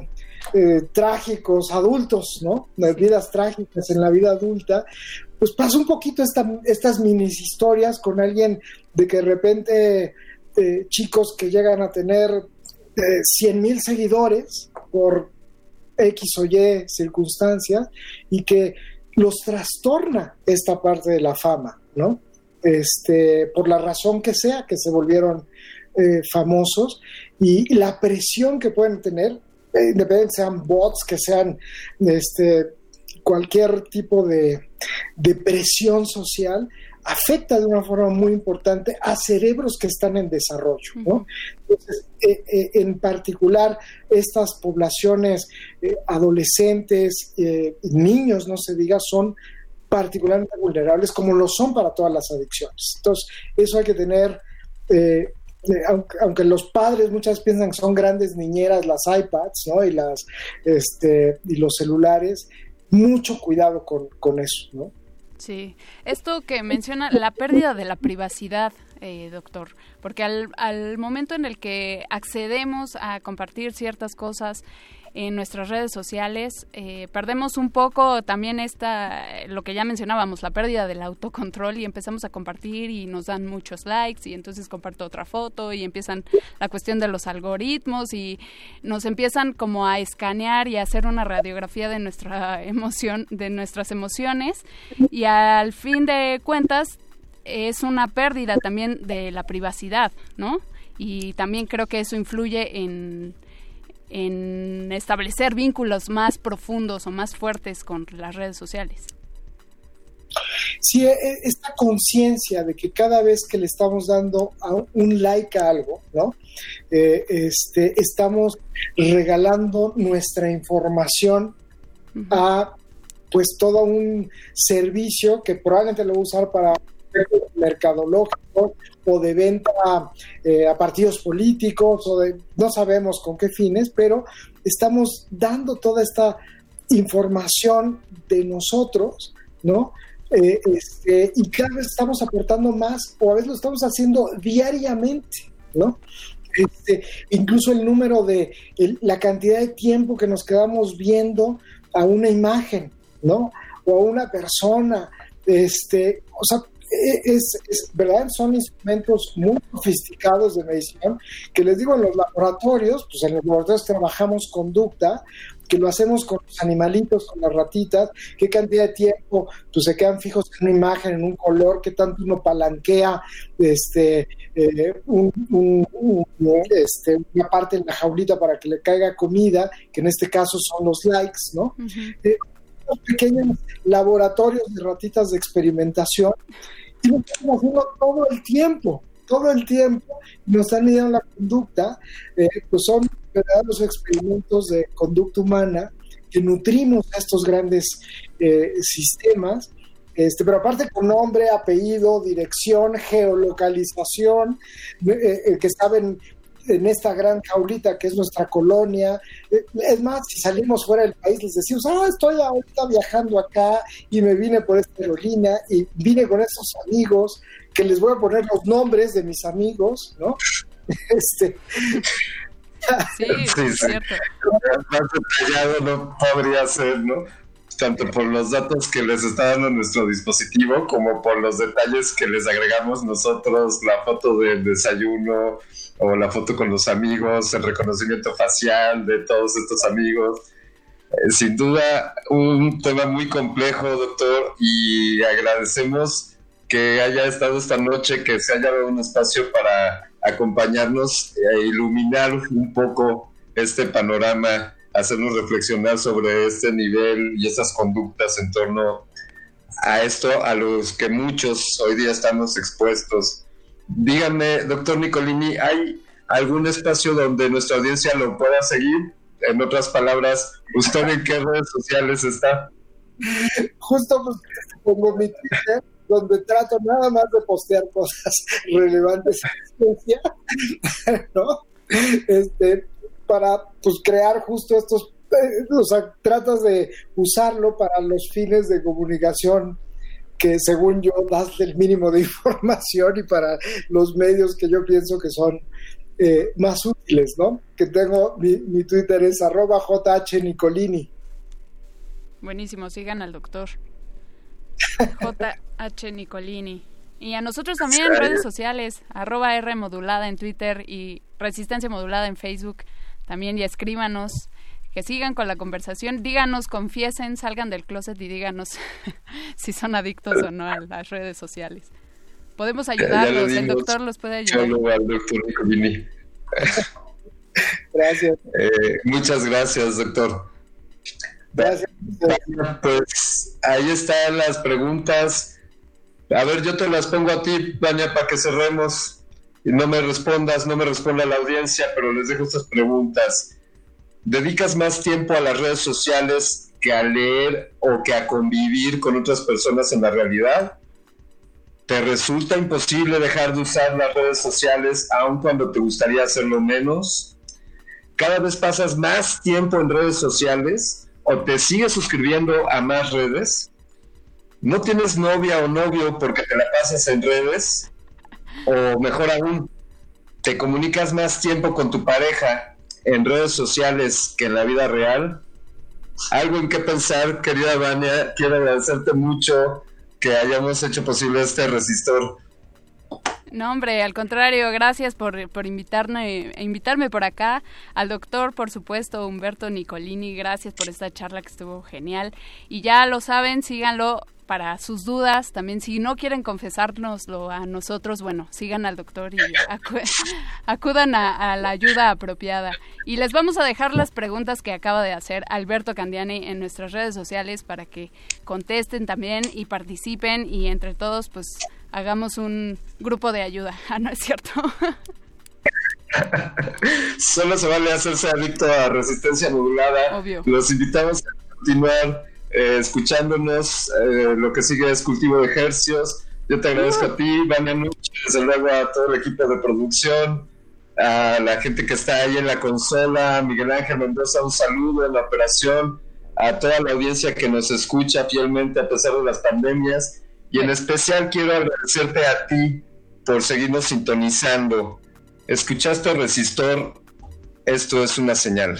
eh, trágicos adultos, ¿no? Vidas trágicas en la vida adulta. Pues pasa un poquito esta, estas mini historias con alguien de que de repente eh, chicos que llegan a tener eh, 100 mil seguidores por X o Y circunstancias y que los trastorna esta parte de la fama, ¿no? Este, por la razón que sea, que se volvieron eh, famosos y la presión que pueden tener, eh, independientemente sean bots, que sean este, cualquier tipo de, de presión social, afecta de una forma muy importante a cerebros que están en desarrollo. ¿no? Entonces, eh, eh, en particular, estas poblaciones eh, adolescentes, niños, no se diga, son particularmente vulnerables como lo son para todas las adicciones. Entonces, eso hay que tener, aunque, los padres muchas piensan que son grandes niñeras las iPads ¿no? y, las, este, y los celulares, mucho cuidado con, con eso, ¿no? Sí, esto que menciona la pérdida de la privacidad, eh, doctor, porque al, al momento en el que accedemos a compartir ciertas cosas, en nuestras redes sociales. Eh, perdemos un poco también esta, lo que ya mencionábamos, la pérdida del autocontrol y empezamos a compartir y nos dan muchos likes y entonces comparto otra foto y empiezan la cuestión de los algoritmos y nos empiezan como a escanear y a hacer una radiografía de nuestra emoción, de nuestras emociones y al fin de cuentas es una pérdida también de la privacidad, ¿no? Y también creo que eso influye en en establecer vínculos más profundos o más fuertes con las redes sociales. Sí, e, e, esta conciencia de que cada vez que le estamos dando un like a algo, ¿no? Eh, este, estamos regalando nuestra información a pues todo un servicio que probablemente lo va a usar para mercadológico o de venta eh, a partidos políticos o de no sabemos con qué fines, pero estamos dando toda esta información de nosotros, ¿no? Eh, este, y cada vez estamos aportando más o a veces lo estamos haciendo diariamente, ¿no? Este, incluso el número de la cantidad de tiempo que nos quedamos viendo a una imagen, ¿no? O a una persona, este, o sea, es, verdad, son instrumentos muy sofisticados de medición, que les digo en los laboratorios, pues en los laboratorios trabajamos conducta, que lo hacemos con los animalitos, con las ratitas, qué cantidad de tiempo pues, se quedan fijos en una imagen, en un color, qué tanto uno palanquea este, eh, este, una parte en la jaulita para que le caiga comida, que en este caso son los likes, ¿no? pequeños laboratorios de ratitas de experimentación y lo estamos haciendo todo el tiempo, todo el tiempo, nos han midiendo la conducta, eh, pues son verdaderos experimentos de conducta humana que nutrimos estos grandes eh, sistemas, este, pero aparte con nombre, apellido, dirección, geolocalización, eh, que saben en esta gran jaulita que es nuestra colonia. Eh, es más, si salimos fuera del país, les decimos, ah, estoy ahorita viajando acá y me vine por esta aerolínea y vine con estos amigos que les voy a poner los nombres de mis amigos, ¿no? Este. Sí, sí, es cierto. Más detallado no podría ser, ¿no? Tanto por los datos que les está dando nuestro dispositivo como por los detalles que les agregamos nosotros, la foto del desayuno o la foto con los amigos, el reconocimiento facial de todos estos amigos. Eh, sin duda, un tema muy complejo, doctor, y agradecemos que haya estado esta noche, que se haya dado un espacio para acompañarnos e iluminar un poco este panorama hacernos reflexionar sobre este nivel y esas conductas en torno a esto a los que muchos hoy día estamos expuestos. Dígame, doctor Nicolini, ¿hay algún espacio donde nuestra audiencia lo pueda seguir? En otras palabras, ¿usted en qué redes sociales está? Justo pues, pongo mi Twitter, donde trato nada más de postear cosas relevantes ¿no? Este, para pues crear justo estos, eh, o sea, tratas de usarlo para los fines de comunicación que según yo das el mínimo de información y para los medios que yo pienso que son eh, más útiles, ¿no? Que tengo, mi, mi Twitter es arroba JH Nicolini. Buenísimo, sigan al doctor. JH Nicolini. Y a nosotros también en redes sociales, arroba R modulada en Twitter y Resistencia modulada en Facebook también y escríbanos, que sigan con la conversación, díganos, confiesen, salgan del closet y díganos si son adictos o no a las redes sociales. Podemos ayudarlos, el doctor los puede ayudar. al doctor gracias. Eh, muchas gracias, doctor. Gracias. Pues ahí están las preguntas. A ver, yo te las pongo a ti, Vania, para que cerremos no me respondas, no me responda la audiencia, pero les dejo estas preguntas. ¿Dedicas más tiempo a las redes sociales que a leer o que a convivir con otras personas en la realidad? ¿Te resulta imposible dejar de usar las redes sociales aun cuando te gustaría hacerlo menos? ¿Cada vez pasas más tiempo en redes sociales o te sigues suscribiendo a más redes? ¿No tienes novia o novio porque te la pasas en redes? O mejor aún, ¿te comunicas más tiempo con tu pareja en redes sociales que en la vida real? Algo en qué pensar, querida Vania. Quiero agradecerte mucho que hayamos hecho posible este resistor. No, hombre, al contrario, gracias por, por invitarme, invitarme por acá. Al doctor, por supuesto, Humberto Nicolini, gracias por esta charla que estuvo genial. Y ya lo saben, síganlo para sus dudas. También si no quieren confesárnoslo a nosotros, bueno, sigan al doctor y acudan a, la ayuda apropiada. Y les vamos a dejar las preguntas que acaba de hacer Alberto Candiani en nuestras redes sociales para que contesten también y participen y entre todos pues hagamos un grupo de ayuda. Ah, no es cierto. Solo se vale hacerse adicto a resistencia modulada. Obvio. Los invitamos a continuar eh, escuchándonos. Eh, lo que sigue es cultivo de ejercicios. Yo te agradezco a ti, Vania Nuche, desde luego a todo el equipo de producción, a la gente que está ahí en la consola, Miguel Ángel Mendoza, un saludo en la operación, a toda la audiencia que nos escucha fielmente a pesar de las pandemias. Y en especial quiero agradecerte a ti por seguirnos sintonizando. ¿Escuchaste Resistor? Esto es una señal.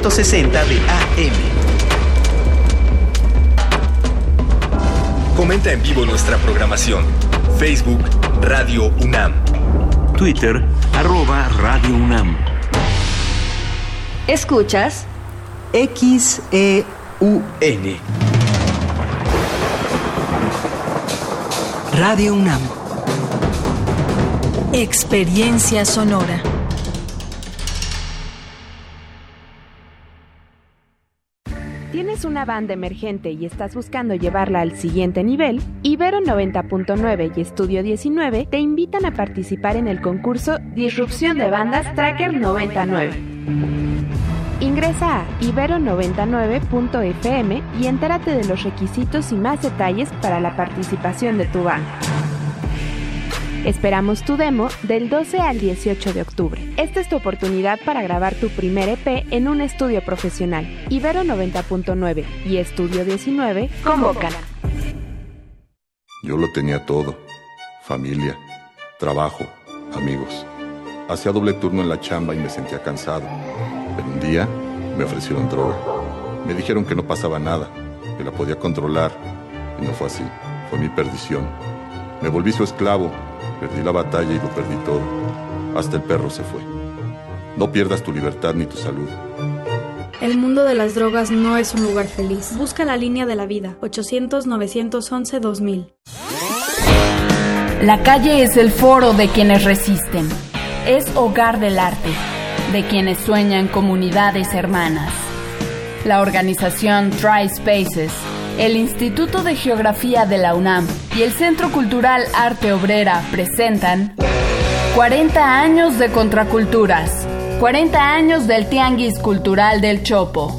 860 de AM. Comenta en vivo nuestra programación. Facebook Radio UNAM. Twitter, arroba Radio UNAM. Escuchas XEUN. Radio UNAM. Experiencia sonora. Banda emergente y estás buscando llevarla al siguiente nivel? Ibero 90.9 y Estudio 19 te invitan a participar en el concurso Disrupción de Bandas Tracker 99. Ingresa a ibero99.fm y entérate de los requisitos y más detalles para la participación de tu banda. Esperamos tu demo del 12 al 18 de octubre. Esta es tu oportunidad para grabar tu primer EP en un estudio profesional. Ibero 90.9 y Estudio 19 convocan. Yo lo tenía todo. Familia, trabajo, amigos. Hacía doble turno en la chamba y me sentía cansado. Pero un día me ofrecieron droga. Me dijeron que no pasaba nada, que la podía controlar. Y no fue así. Fue mi perdición. Me volví su esclavo Perdí la batalla y lo perdí todo. Hasta el perro se fue. No pierdas tu libertad ni tu salud. El mundo de las drogas no es un lugar feliz. Busca la línea de la vida. 800-911-2000. La calle es el foro de quienes resisten. Es hogar del arte, de quienes sueñan comunidades hermanas. La organización Try Spaces el Instituto de Geografía de la UNAM y el Centro Cultural Arte Obrera presentan 40 años de contraculturas, 40 años del Tianguis Cultural del Chopo,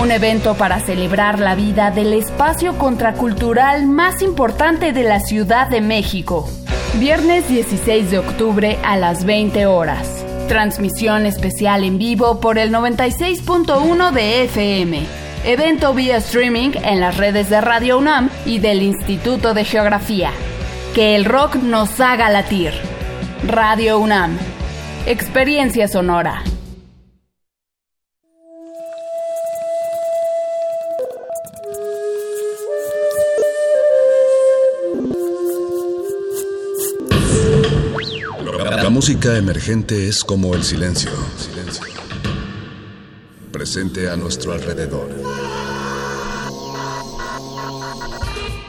un evento para celebrar la vida del espacio contracultural más importante de la Ciudad de México. Viernes 16 de octubre a las 20 horas. Transmisión especial en vivo por el 96.1 de FM evento vía streaming en las redes de Radio UNAM y del Instituto de Geografía. Que el rock nos haga latir. Radio UNAM. Experiencia sonora. La música emergente es como el silencio. presente a nuestro alrededor.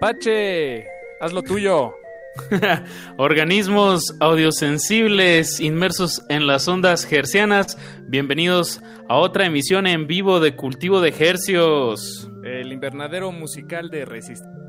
Apache, haz lo tuyo. Organismos audiosensibles inmersos en las ondas hercianas, bienvenidos a otra emisión en vivo de Cultivo de Hercios, el invernadero musical de Resistencia.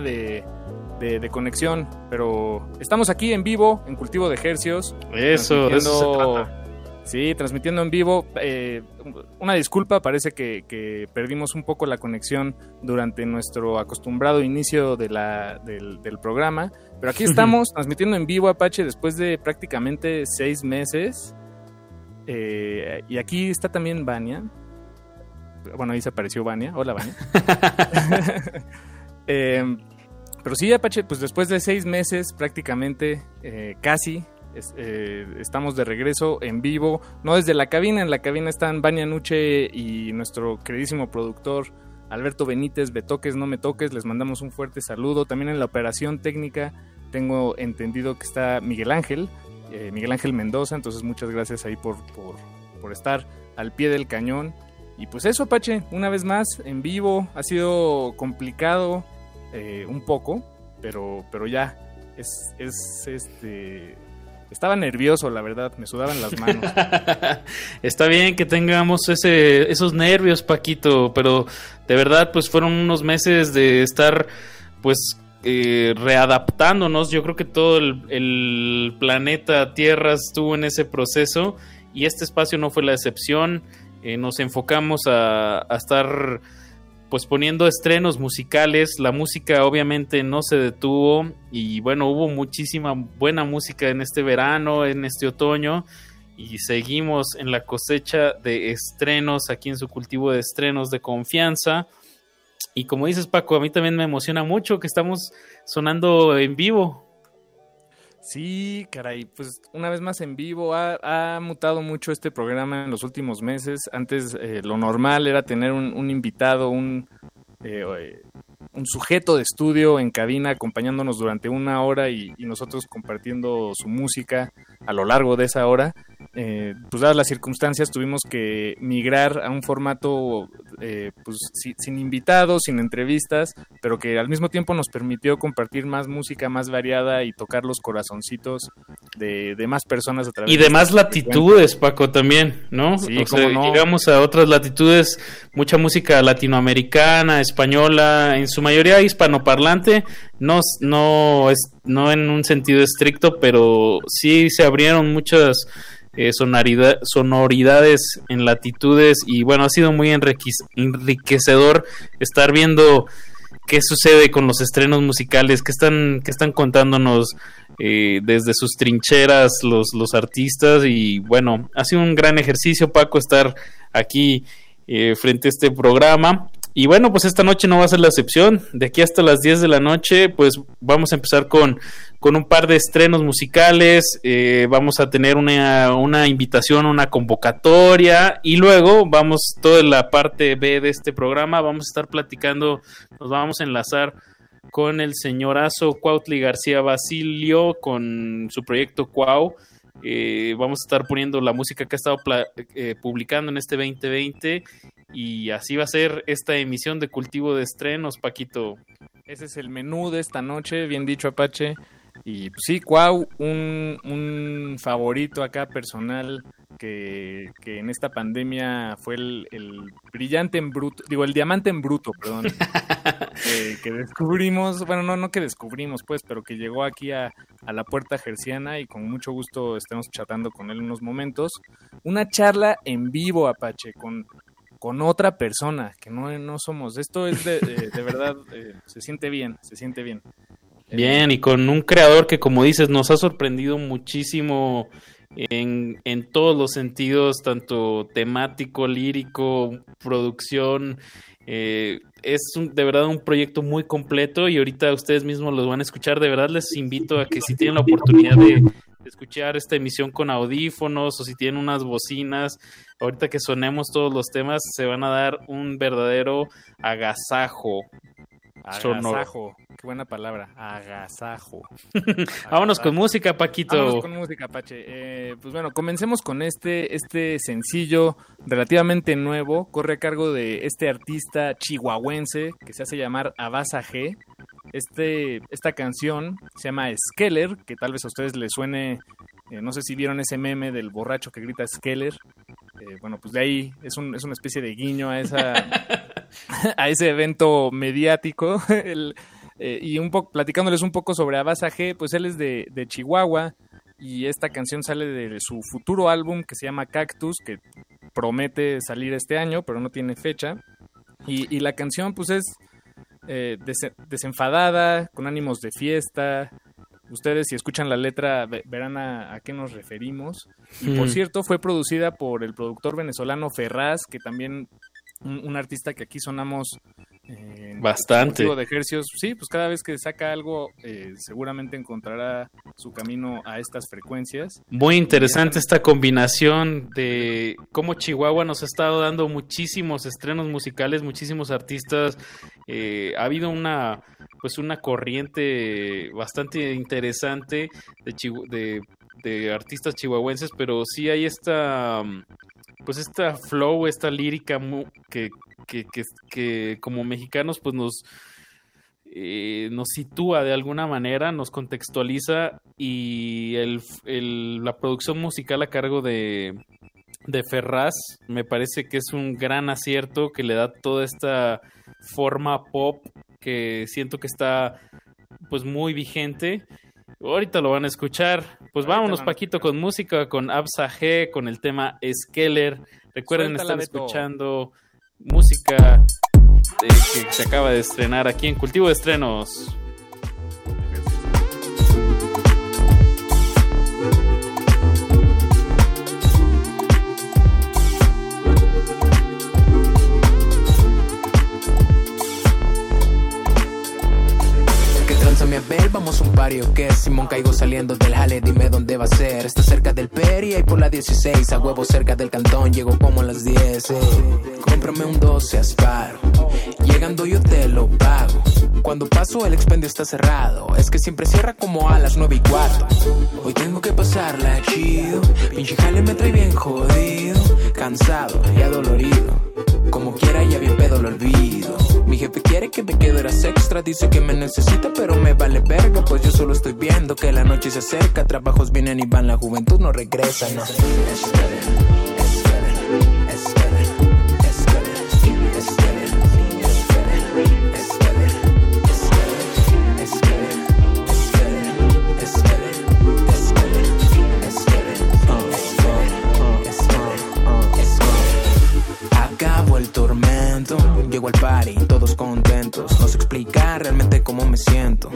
Problema de, de, conexión, pero estamos aquí en vivo, en Cultivo de Ejercios. Eso, eso Sí, transmitiendo en vivo. Eh, una disculpa, parece que, perdimos un poco la conexión durante nuestro acostumbrado inicio de la, del, programa. Pero aquí estamos transmitiendo en vivo Apache después de prácticamente seis meses. Eh, y aquí está también Vania. bueno, ahí se apareció Vania. Hola, Vania. Em, pero sí, Apache, pues después de seis meses prácticamente, eh, casi, eh, estamos de regreso en vivo, no desde la cabina, en la cabina están Vania Nuche y nuestro queridísimo productor Alberto Benítez, Betoques, no me toques, les mandamos un fuerte saludo. También en la operación técnica tengo entendido que está Miguel Ángel, eh, Miguel Ángel Mendoza, entonces muchas gracias ahí por, por estar al pie del cañón. Y pues eso, Apache, una vez más, en vivo, ha sido complicado eh, un poco, pero, pero ya, es, es este... Estaba nervioso, la verdad, me sudaban las manos. Está bien que tengamos ese, esos nervios, Paquito, pero de verdad, pues fueron unos meses de estar, pues, eh, readaptándonos. Yo creo que todo el, el, planeta Tierra estuvo en ese proceso y este espacio no fue la excepción. Eh, nos enfocamos a, a, estar pues poniendo estrenos musicales. La música obviamente no se detuvo y bueno, hubo muchísima buena música en este verano, en este otoño y seguimos en la cosecha de estrenos aquí en su cultivo de estrenos de confianza. Y como dices Paco, a mí también me emociona mucho que estamos sonando en vivo. Sí, caray, pues una vez más en vivo ha, mutado mucho este programa en los últimos meses. Antes eh, lo normal era tener un, invitado, un, eh, un sujeto de estudio en cabina acompañándonos durante una hora y, nosotros compartiendo su música a lo largo de esa hora. Eh, pues dadas las circunstancias tuvimos que migrar a un formato eh, pues sin invitados, sin entrevistas, pero que al mismo tiempo nos permitió compartir más música más variada y tocar los corazoncitos de, más personas a través y de, más este latitudes, Paco, también, ¿no? Sí, Llegamos a otras latitudes, mucha música latinoamericana, española, en su mayoría hispanoparlante, no, no, es, no en un sentido estricto, pero sí se abrieron muchas eh, sonoridades en latitudes y bueno, ha sido muy enriquecedor estar viendo qué sucede con los estrenos musicales, que están, que están contándonos eh, desde sus trincheras los, los artistas y bueno, ha sido un gran ejercicio Paco estar aquí eh, frente a este programa y bueno, pues esta noche no va a ser la excepción. De aquí hasta las 10 de la noche, pues vamos a empezar con, con un par de estrenos musicales. Eh, vamos a tener una, una invitación, una convocatoria. Y luego vamos, toda la parte B de este programa, vamos a estar platicando, nos vamos a enlazar con el señorazo Cuautli García Basilio, con su proyecto Cuau. Eh, vamos a estar poniendo la música que ha estado eh, publicando en este 2020 y así va a ser esta emisión de cultivo de estrenos, Paquito. Ese es el menú de esta noche, bien dicho Apache. Y pues, sí, Cuau, un, un favorito acá personal que, en esta pandemia fue el, brillante en bruto, digo, el diamante en bruto, perdón, que descubrimos, bueno, no, no que descubrimos, pues, pero que llegó aquí a, a la puerta gerciana y con mucho gusto estemos chatando con él unos momentos. Una charla en vivo, Apache, con con otra persona, que no, no somos. Esto es de, de, verdad, eh, se siente bien, se siente bien. Bien, y con un creador que, como dices, nos ha sorprendido muchísimo en, en todos los sentidos, tanto temático, lírico, producción. Eh, es de verdad un proyecto muy completo y ahorita ustedes mismos los van a escuchar. De verdad les invito a que si tienen la oportunidad de, escuchar esta emisión con audífonos o si tienen unas bocinas, ahorita que sonemos todos los temas, se van a dar un verdadero agasajo. Agasajo, qué buena palabra, agasajo. Vámonos con música, Paquito. Vámonos con música, Pache. Eh, pues bueno, comencemos con este, este sencillo relativamente nuevo. Corre a cargo de este artista chihuahuense que se hace llamar Abasa G. Este, esta canción se llama Skeller, que tal vez a ustedes les suene, eh, no sé si vieron ese meme del borracho que grita Skeller. Eh, bueno, pues de ahí es, un, es una especie de guiño a, esa, a ese evento mediático. Eh, y un poco, platicándoles un poco sobre Abasa G, pues él es de, de Chihuahua y esta canción sale de su futuro álbum que se llama Cactus, que promete salir este año, pero no tiene fecha. Y, y la canción pues es eh, desenfadada, con ánimos de fiesta. Ustedes si escuchan la letra verán a, qué nos referimos. Y por cierto, fue producida por el productor venezolano Ferraz, que también un, artista que aquí sonamos Bastante. de ejercicios. Sí, pues cada vez que saca algo, eh, seguramente encontrará su camino a estas frecuencias. Muy interesante esta combinación de cómo Chihuahua nos ha estado dando muchísimos estrenos musicales, muchísimos artistas. Eh, ha habido una, pues una corriente bastante interesante de, de artistas chihuahuenses, pero sí hay esta pues esta flow, esta lírica que, que, que, como mexicanos pues nos, eh, nos sitúa de alguna manera, nos contextualiza y el, el, la producción musical a cargo de, de Ferraz me parece que es un gran acierto que le da toda esta forma pop que siento que está pues muy vigente Ahorita lo van a escuchar. Pues vámonos, Paquito, con música, con Absa G, con el tema Skeller. Recuerden estar escuchando música que se acaba de estrenar aquí en Cultivo de Estrenos. Vamos un pario que Simón caigo saliendo del jale, dime dónde va a ser. Está cerca del Peri y por la 16, a huevo cerca del cantón, llego como a las 10. Eh. Cómprame un 12 asparo, llegando yo te lo pago. Cuando paso el expendio está cerrado, es que siempre cierra como a las 9 y cuarto. Hoy tengo que pasarla chido, pinche jale me trae bien jodido, cansado y adolorido. Como quiera ya bien pedo lo olvido. Mi jefe quiere que me quede horas extra, dice que me necesita pero me vale verga, pues yo solo estoy viendo que la noche se acerca, trabajos vienen y van, la juventud no regresa, no. Llego al party, todos contentos. No sé explicar realmente cómo me siento.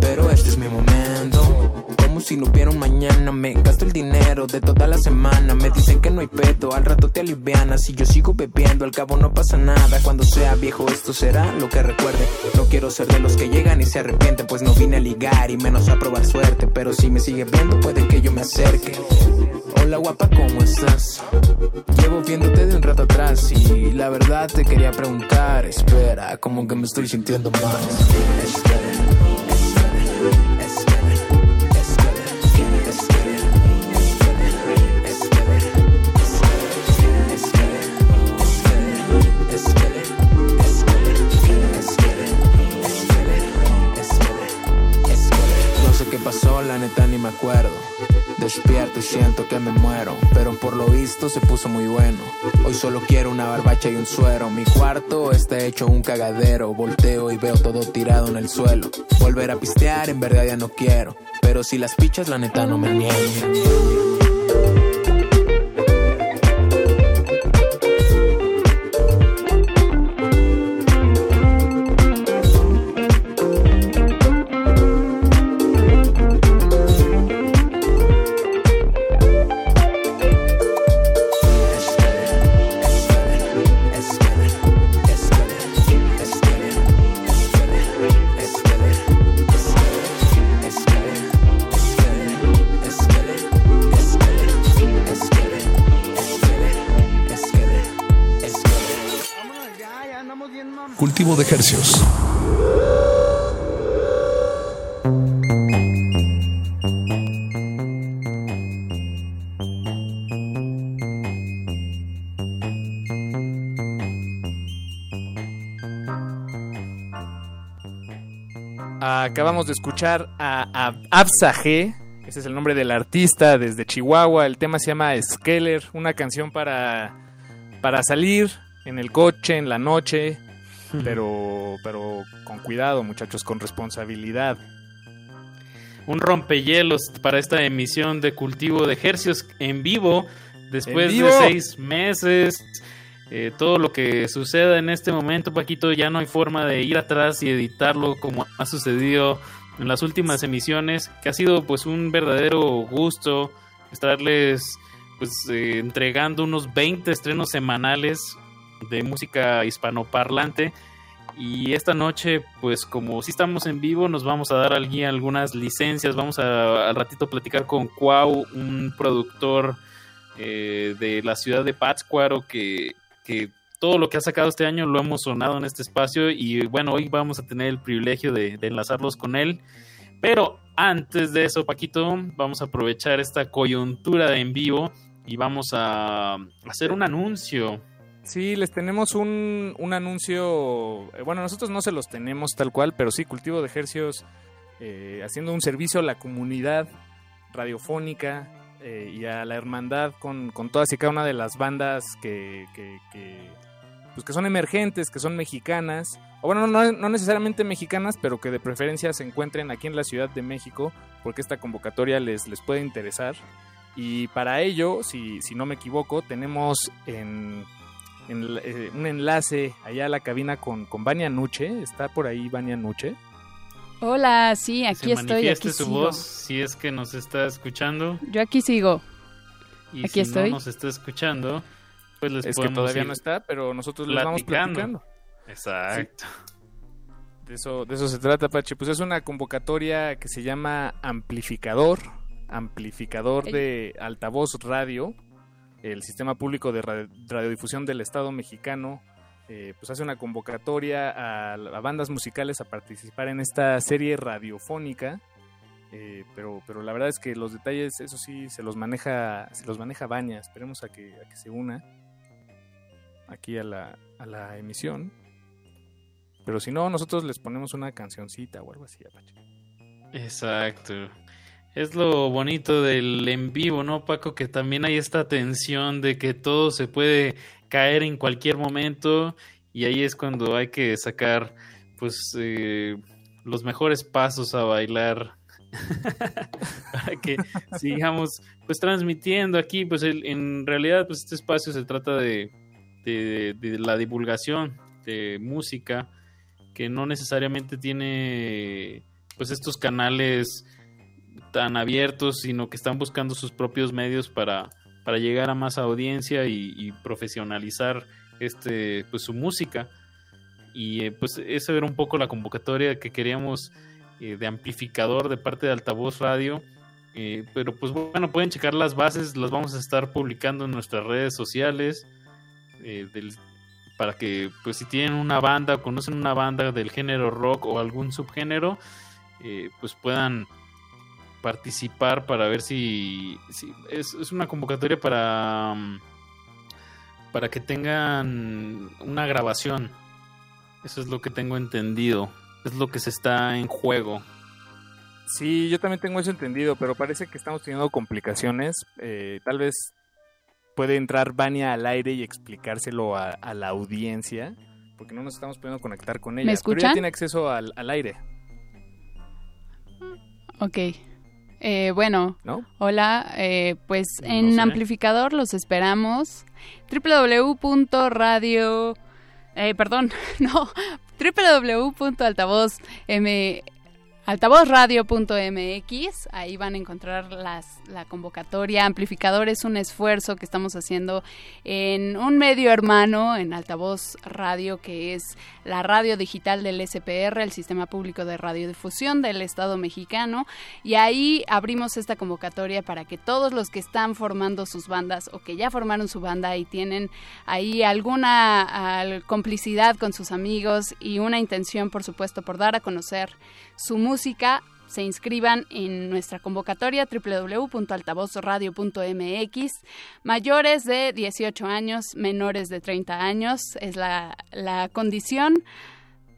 Pero este es mi momento. Como si no hubiera un mañana. Me gasto el dinero de toda la semana. Me dicen que no hay pedo, al rato te alivianas. Si yo sigo bebiendo, al cabo no pasa nada. Cuando sea viejo, esto será lo que recuerde. No quiero ser de los que llegan y se arrepienten, pues no vine a ligar y menos a probar suerte. Pero si me sigue viendo, puede que yo me acerque. Guapa, ¿cómo estás? Llevo viéndote de un rato atrás y la verdad te quería preguntar, espera, como que me estoy sintiendo mal. No sé qué pasó, la neta ni me acuerdo. Despierto y siento que me pero por lo visto se puso muy bueno. Hoy solo quiero una barbacha y un suero. Mi cuarto está hecho un cagadero. Volteo y veo todo tirado en el suelo. Volver a pistear en verdad ya no quiero, pero si las pichas la neta no me niego. De. Acabamos de escuchar a, a G, ese es el nombre del artista desde Chihuahua. El tema se llama Skeller, una canción para, para salir en el coche, en la noche, pero, pero con cuidado, muchachos, con responsabilidad. Un rompehielos para esta emisión de cultivo de ejercicios en vivo, después de seis meses. Eh, todo lo que suceda en este momento, Paquito, ya no hay forma de ir atrás y editarlo como ha sucedido en las últimas emisiones, que ha sido pues un verdadero gusto estarles pues eh, entregando unos 20 estrenos semanales de música hispanoparlante. Y esta noche, pues como si estamos en vivo, nos vamos a dar aquí algunas licencias. Vamos a al ratito platicar con Cuau, un productor eh, de la ciudad de Pátzcuaro que, que todo lo que ha sacado este año lo hemos sonado en este espacio y bueno, hoy vamos a tener el privilegio de, enlazarlos con él. Pero antes de eso, Paquito, vamos a aprovechar esta coyuntura en vivo y vamos a hacer un anuncio. Sí, les tenemos un, un anuncio, eh, bueno, nosotros no se los tenemos tal cual, pero sí, Cultivo de Ejercios, eh, haciendo un servicio a la comunidad radiofónica eh, y a la hermandad con, con, todas y cada una de las bandas que, que, pues que son emergentes, que son mexicanas, o bueno, no, no, necesariamente mexicanas, pero que de preferencia se encuentren aquí en la Ciudad de México, porque esta convocatoria les, les puede interesar. Y para ello, si, si no me equivoco, tenemos en eh, un enlace allá a la cabina con, con Vania Nuche. ¿Está por ahí Vania Nuche? Hola, sí, aquí estoy. Aquí su voz si es que nos está escuchando. Yo aquí sigo. Y aquí si estoy. no nos está escuchando, pues les es que todavía no está, pero nosotros le vamos platicando. Exacto. De eso, de eso se trata, Pache. Pues es una convocatoria que se llama Amplificador, amplificador de altavoz radio el Sistema Público de Radiodifusión del Estado mexicano eh, pues hace una convocatoria a, bandas musicales a participar en esta serie radiofónica. Eh, pero, pero la verdad es que los detalles, eso sí, se los maneja, se los maneja Baña. Esperemos a que, a que se una aquí a la, a la emisión. Pero si no, nosotros les ponemos una cancioncita o algo así, Apache. Exacto. Es lo bonito del en vivo, ¿no, Paco? Que también hay esta tensión de que todo se puede caer en cualquier momento y ahí es cuando hay que sacar, pues, eh, los mejores pasos a bailar para que sigamos, pues, transmitiendo aquí, pues, en realidad, pues, este espacio se trata de, de, de la divulgación de música que no necesariamente tiene, pues, estos canales tan abiertos, sino que están buscando sus propios medios para, para llegar a más audiencia y, profesionalizar este pues su música. Y eh, pues esa era un poco la convocatoria que queríamos eh, de amplificador de parte de Altavoz Radio. Eh, pero pues bueno, pueden checar las bases, las vamos a estar publicando en nuestras redes sociales. para que pues si tienen una banda o conocen una banda del género rock o algún subgénero, pues puedan participar para ver si, es, una convocatoria para mm, para que tengan una grabación. Eso es lo que tengo entendido. Es lo que se está en juego. Sí yo también tengo eso entendido pero parece que estamos teniendo complicaciones. Eh, tal vez puede entrar Vania al aire y explicárselo a, la audiencia porque no nos estamos pudiendo conectar con ella ¿Me pero ella tiene acceso al, al aire. Ok. Eh, bueno, hola, eh, pues en amplificador los esperamos. www.radio, eh, perdón, no, www.altavoz altavozradio.mx, ahí van a encontrar las, la convocatoria. Amplificador es un esfuerzo que estamos haciendo en un medio hermano, en Altavoz Radio, que es la radio digital del SPR, el Sistema Público de Radiodifusión del Estado mexicano. Y ahí abrimos esta convocatoria para que todos los que están formando sus bandas o que ya formaron su banda y tienen ahí alguna complicidad con sus amigos y una intención, por supuesto, por dar a conocer su música se inscriban en nuestra convocatoria www.altavozradio.mx. Mayores de 18 años, menores de 30 años es la, la condición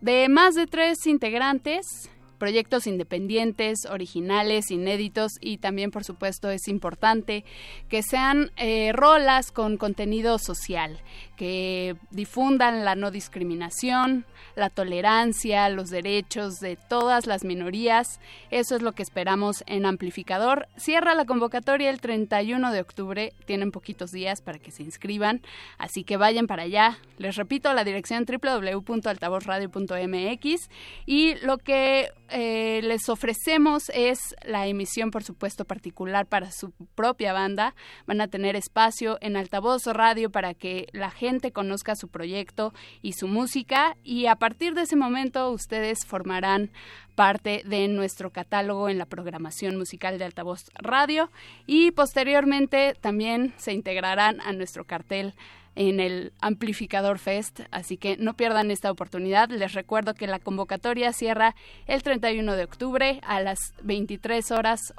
de más de tres integrantes proyectos independientes, originales, inéditos y también por supuesto es importante que sean eh, rolas con contenido social, que difundan la no discriminación, la tolerancia, los derechos de todas las minorías. Eso es lo que esperamos en Amplificador. Cierra la convocatoria el 31 de octubre, tienen poquitos días para que se inscriban, así que vayan para allá. Les repito la dirección www.altavozradio.mx y lo que eh, les ofrecemos es la emisión, por supuesto, particular para su propia banda. Van a tener espacio en altavoz radio para que la gente conozca su proyecto y su música y a partir de ese momento ustedes formarán parte de nuestro catálogo en la programación musical de altavoz radio y posteriormente también se integrarán a nuestro cartel en el Amplificador Fest, así que no pierdan esta oportunidad. Les recuerdo que la convocatoria cierra el 31 de octubre a las 23 horas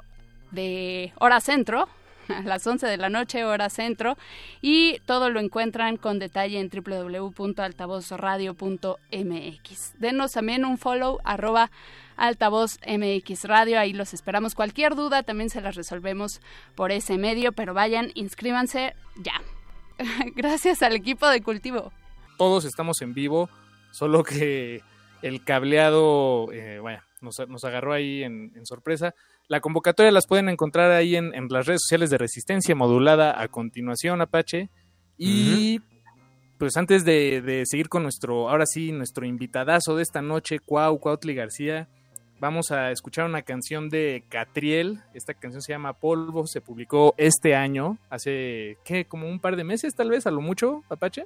de hora centro, a las 11 de la noche, hora centro, y todo lo encuentran con detalle en www.altavozradio.mx. Denos también un follow arroba altavoz MX Radio, ahí los esperamos. Cualquier duda también se las resolvemos por ese medio, pero vayan, inscríbanse ya. Gracias al equipo de cultivo. Todos estamos en vivo, solo que el cableado, eh, bueno, nos, agarró ahí en, sorpresa. La convocatoria las pueden encontrar ahí en, las redes sociales de Resistencia Modulada a continuación, Apache. Y pues antes de, seguir con nuestro, ahora sí, nuestro invitadazo de esta noche, Cuau, Cuautli García, vamos a escuchar una canción de Catriel. Esta canción se llama Polvo, se publicó este año, hace, ¿qué? Como un par de meses tal vez, a lo mucho, Apache.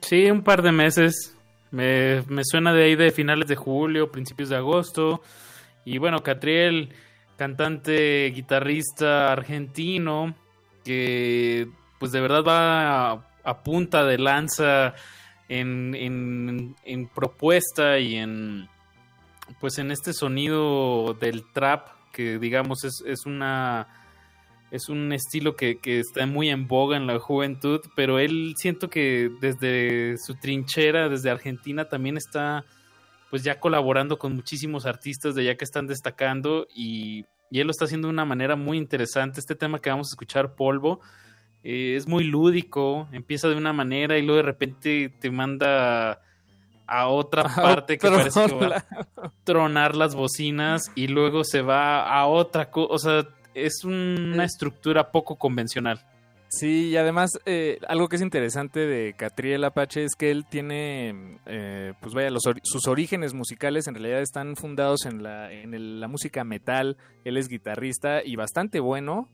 Sí, un par de meses. Me, suena de ahí de finales de julio, principios de agosto. Y bueno, Catriel, cantante, guitarrista argentino, que pues de verdad va a, punta de lanza en, en, en propuesta y en pues en este sonido del trap, que digamos es, es una es un estilo que, que, está muy en boga en la juventud, pero él siento que desde su trinchera, desde Argentina, también está pues ya colaborando con muchísimos artistas de allá que están destacando y, y él lo está haciendo de una manera muy interesante. Este tema que vamos a escuchar, Polvo, eh, es muy lúdico, empieza de una manera y luego de repente te manda a otra parte que parece que va a tronar las bocinas y luego se va a otra cosa. O sea, es una estructura poco convencional. Sí, y además eh, algo que es interesante de Catriel Apache es que él tiene, eh, pues vaya, sus orígenes musicales en realidad están fundados en la, en la música metal. Él es guitarrista y bastante bueno.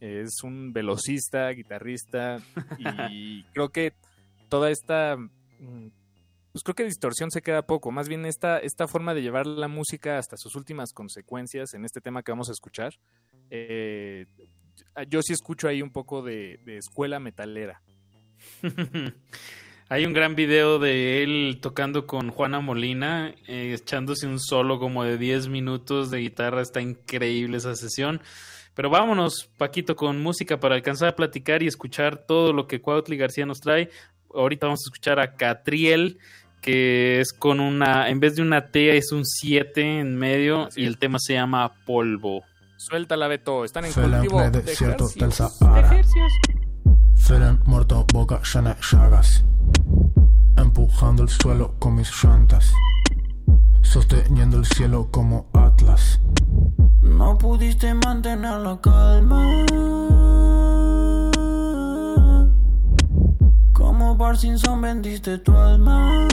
Es un velocista, guitarrista y creo que toda esta mm, pues creo que distorsión se queda poco. Más bien esta, esta forma de llevar la música hasta sus últimas consecuencias en este tema que vamos a escuchar. Eh, yo sí escucho ahí un poco de, escuela metalera. Hay un gran video de él tocando con Juana Molina, eh, echándose un solo como de 10 minutos de guitarra. Está increíble esa sesión. Pero vámonos, Paquito, con música para alcanzar a platicar y escuchar todo lo que Cuautli García nos trae. Ahorita vamos a escuchar a Catriel que es con una, en vez de una T es un 7 en medio y el tema se llama Polvo. Suéltala, Beto, están en cultivo de desierto del Sahara. Feren muerto, boca llena de llagas. Empujando el suelo con mis llantas. Sosteniendo el cielo como Atlas. No pudiste mantener la calma Parkinson vendiste tu alma.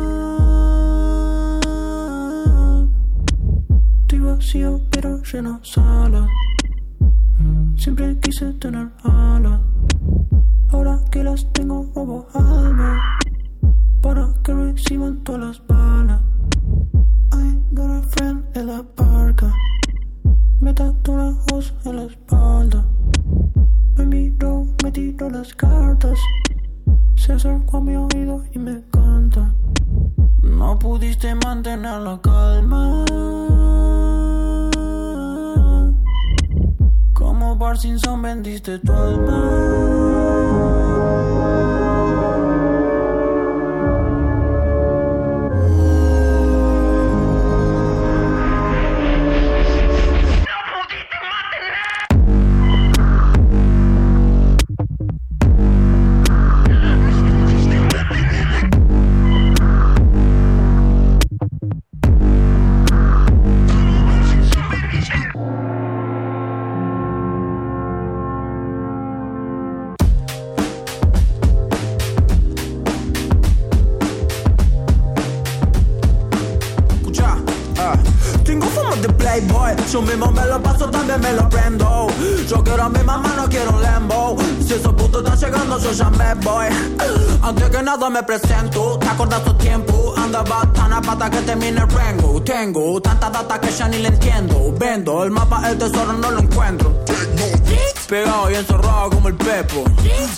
Estoy vacío pero lleno sala. Siempre quise tener alas. Ahora que las tengo robo alma. Para que reciban todas las balas. Parkinson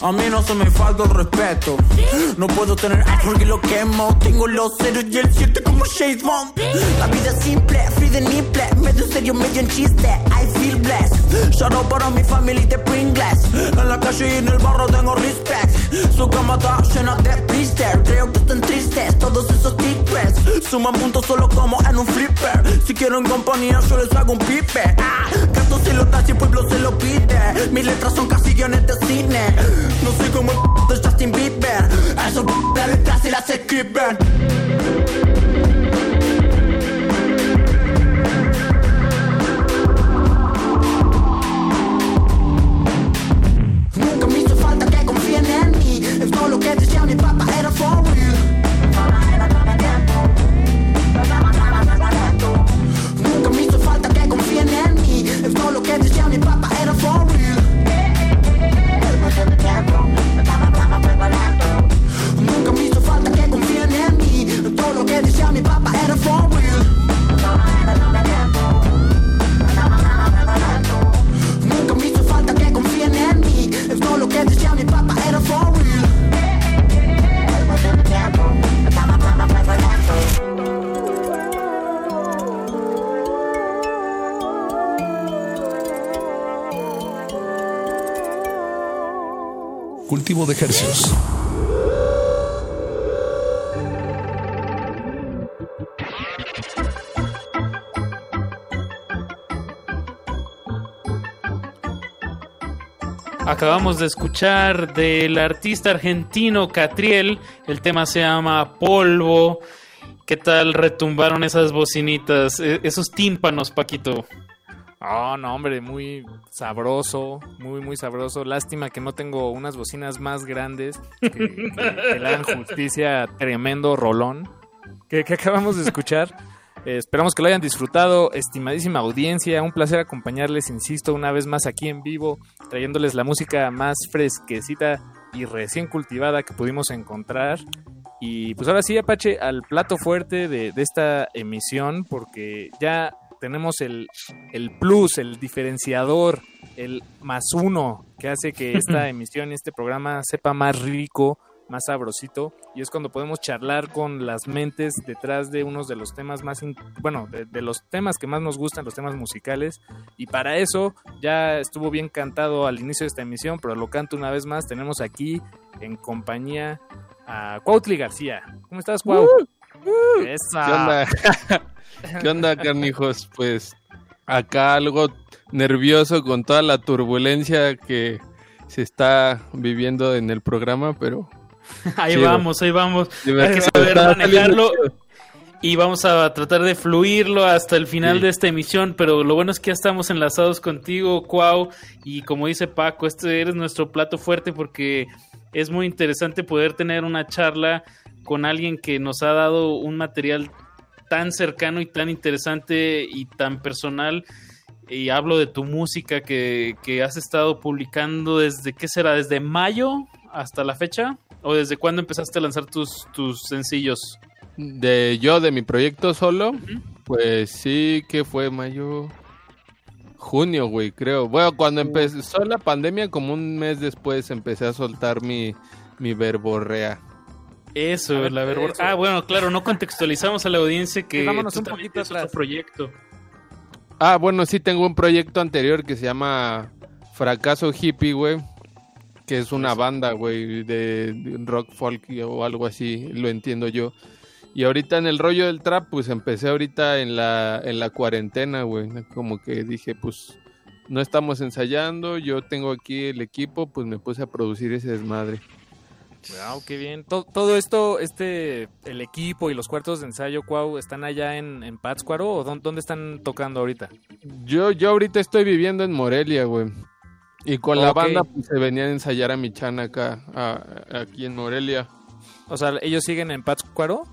A mí no se me falta el respeto. No puedo tener iPhone que lo quemo. Tengo los ceros y el 7 como Shade Bond. La vida es simple, free de nipple. Medio serio, medio en chiste. I feel blessed. Shout out para mi family de Pringles. En la calle y en el barro tengo respect. Su cama está llena de blister. Creo que están tristes todos esos secrets. Suman puntos solo como en un flipper. Si quiero en compañía, yo les hago un pipe. Ah, canto si lo das y el pueblo se lo pide. Mis letras son casi guiones de cine. No soy como el de Justin Bieber. Eso las letras y las escriben. de hercios. Acabamos de escuchar del artista argentino Catriel, el tema se llama Polvo. ¿Qué tal retumbaron esas bocinitas, e-, esos tímpanos, Paquito? Oh, no, hombre, muy sabroso, muy, muy sabroso. Lástima que no tengo unas bocinas más grandes que, que- que le dan justicia tremendo rolón que, que acabamos de escuchar. Eh, esperamos que lo hayan disfrutado, estimadísima audiencia. Un placer acompañarles, insisto, una vez más aquí en vivo, trayéndoles la música más fresquecita y recién cultivada que pudimos encontrar. Y pues ahora sí, Apache, al plato fuerte de, de esta emisión, porque ya tenemos el, el plus, el diferenciador, el más uno que hace que esta emisión y este programa sepa más rico, más sabrosito. Y es cuando podemos charlar con las mentes detrás de unos de los temas más, bueno, de, de los temas que más nos gustan, los temas musicales. Y para eso ya estuvo bien cantado al inicio de esta emisión, pero lo canto una vez más. Tenemos aquí en compañía a Cuautli García. ¿Cómo estás, Cuau? Esa. ¿Qué onda? ¿Qué onda, carnijos? Pues acá algo nervioso con toda la turbulencia que se está viviendo en el programa, pero... Ahí chido. vamos, ahí vamos. Hay que saber manejarlo. Y vamos a tratar de fluirlo hasta el final Sí. de esta emisión, pero lo bueno es que ya estamos enlazados contigo, Cuau, y como dice Paco, este eres nuestro plato fuerte porque es muy interesante poder tener una charla con alguien que nos ha dado un material tan cercano y tan interesante y tan personal. Y hablo de tu música que, que has estado publicando desde, ¿qué será? ¿Desde mayo hasta la fecha? ¿O desde cuándo empezaste a lanzar tus, tus sencillos? De yo, de mi proyecto solo, pues sí que fue mayo, junio, güey, creo. Bueno, cuando empezó la pandemia, como un mes después, empecé a soltar mi, mi verborrea. Eso, ver, la verdad. eso. Ah, bueno, claro, no contextualizamos a la audiencia que Sí, vámonos un poquito tienes otro proyecto. Ah, bueno, sí, tengo un proyecto anterior que se llama Fracaso Hippie, güey. Que es una banda, güey, de, de rock folk o algo así, lo entiendo yo. Y ahorita en el rollo del trap, pues empecé ahorita en la, en la cuarentena, güey. Como que dije, pues no estamos ensayando, yo tengo aquí el equipo, pues me puse a producir ese desmadre. Wow, qué bien. To- todo esto, este, el equipo y los cuartos de ensayo, Cuau, ¿están allá en, en Pátzcuaro o dónde, dónde están tocando ahorita? Yo, yo ahorita estoy viviendo en Morelia, güey. Y con la banda pues, se venían a ensayar a Michana acá, a- aquí en Morelia. O sea, ¿ellos siguen en Pátzcuaro?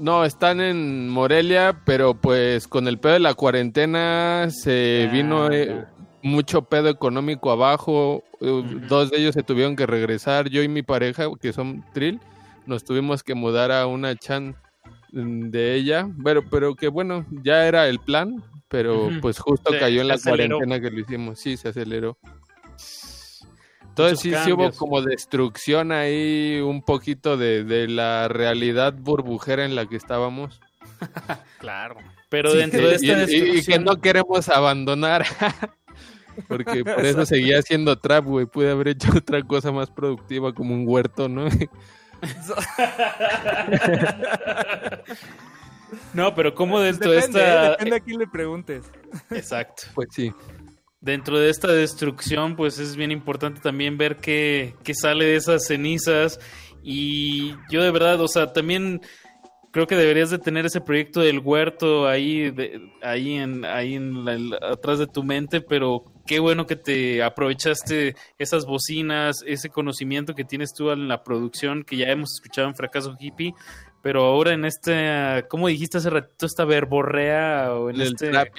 No, están en Morelia, pero pues con el pedo de la cuarentena se vino eh, mucho pedo económico abajo. Uh, dos de ellos se tuvieron que regresar. Yo y mi pareja, que son Trill, nos tuvimos que mudar a una chan mm, de ella. Pero, pero que bueno, ya era el plan, pero pues justo cayó en la cuarentena que lo hicimos. Sí, se aceleró. Entonces sí, sí, hubo como destrucción ahí, un poquito de, la realidad burbujera en la que estábamos. claro. Pero dentro de esta destrucción... Y, que no queremos abandonar. Porque por eso seguía haciendo trap, güey. Pude haber hecho otra cosa más productiva como un huerto, ¿no? no, pero ¿cómo dentro de esta... Depende a quién le preguntes. Exacto. Pues sí dentro de esta destrucción, pues es bien importante también ver qué, sale de esas cenizas. Y yo de verdad, o sea, también creo que deberías de tener ese proyecto del huerto ahí, ahí, en, ahí en atrás de tu mente, pero qué bueno que te aprovechaste esas bocinas, ese conocimiento que tienes tú en la producción que ya hemos escuchado en Fracaso Hippie, pero ahora en este, ¿cómo dijiste hace ratito esta verborrea? O en el este... trap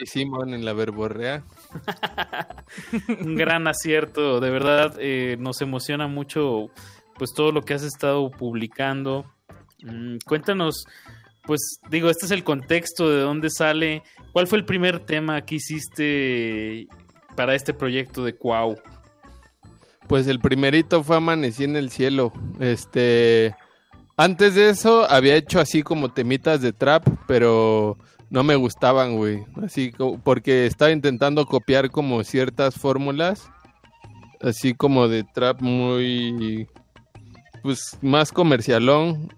en la verborrea. Un gran acierto, de verdad eh, nos emociona mucho pues todo lo que has estado publicando. Mm, cuéntanos, pues digo, este es el contexto de dónde sale. ¿Cuál fue el primer tema que hiciste para este proyecto de Cuau? Pues el primerito fue Amanecí en el cielo. Este antes de eso había hecho así como temitas de trap, pero no me gustaban, güey. Así porque estaba intentando copiar como ciertas fórmulas, así como de trap muy, pues más comercialón.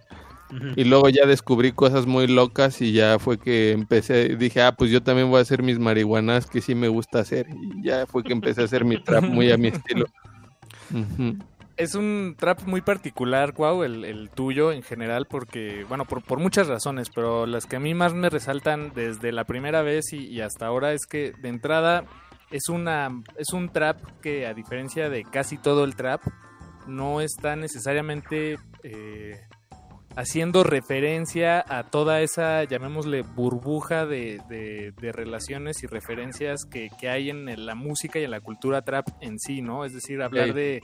Y luego ya descubrí cosas muy locas y ya fue que empecé, dije, ah, pues yo también voy a hacer mis marihuanas que sí me gusta hacer. Y ya fue que empecé a hacer mi trap muy a mi estilo. Es un trap muy particular, Cuau, el, tuyo en general, porque, bueno, por, muchas razones, pero las que a mí más me resaltan desde la primera vez y, hasta ahora es que de entrada es, una, es un trap que a diferencia de casi todo el trap, no está necesariamente eh, haciendo referencia a toda esa, llamémosle, burbuja de, de, relaciones y referencias que, que hay en la música y en la cultura trap en sí, ¿no? Es decir, hablar de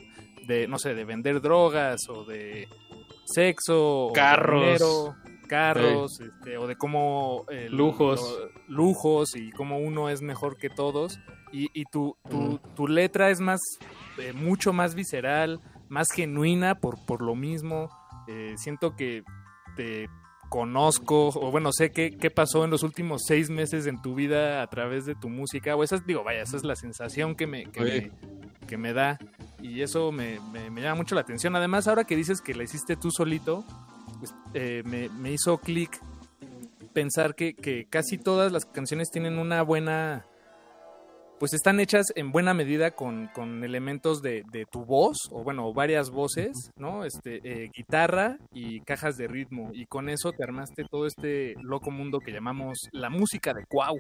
de, no sé, de vender drogas o de sexo, carros, carros, este, o de cómo lujos, lujos y cómo uno es mejor que todos. Y, y tu, tu, tu, letra es más, eh, mucho más visceral, más genuina por, por lo mismo. Eh, siento que te conozco, o bueno, sé qué, qué pasó en los últimos seis meses en tu vida a través de tu música, o esa es, digo, vaya, esa es la sensación que me, que me, que me da y eso me, me, llama mucho la atención. Además, ahora que dices que la hiciste tú solito, pues, eh, me, me, hizo clic pensar que, que, casi todas las canciones tienen una buena pues están hechas en buena medida con, elementos de, tu voz, o bueno, varias voces, ¿no? Este, eh, guitarra y cajas de ritmo. Y con eso te armaste todo este loco mundo que llamamos la música de Cuau.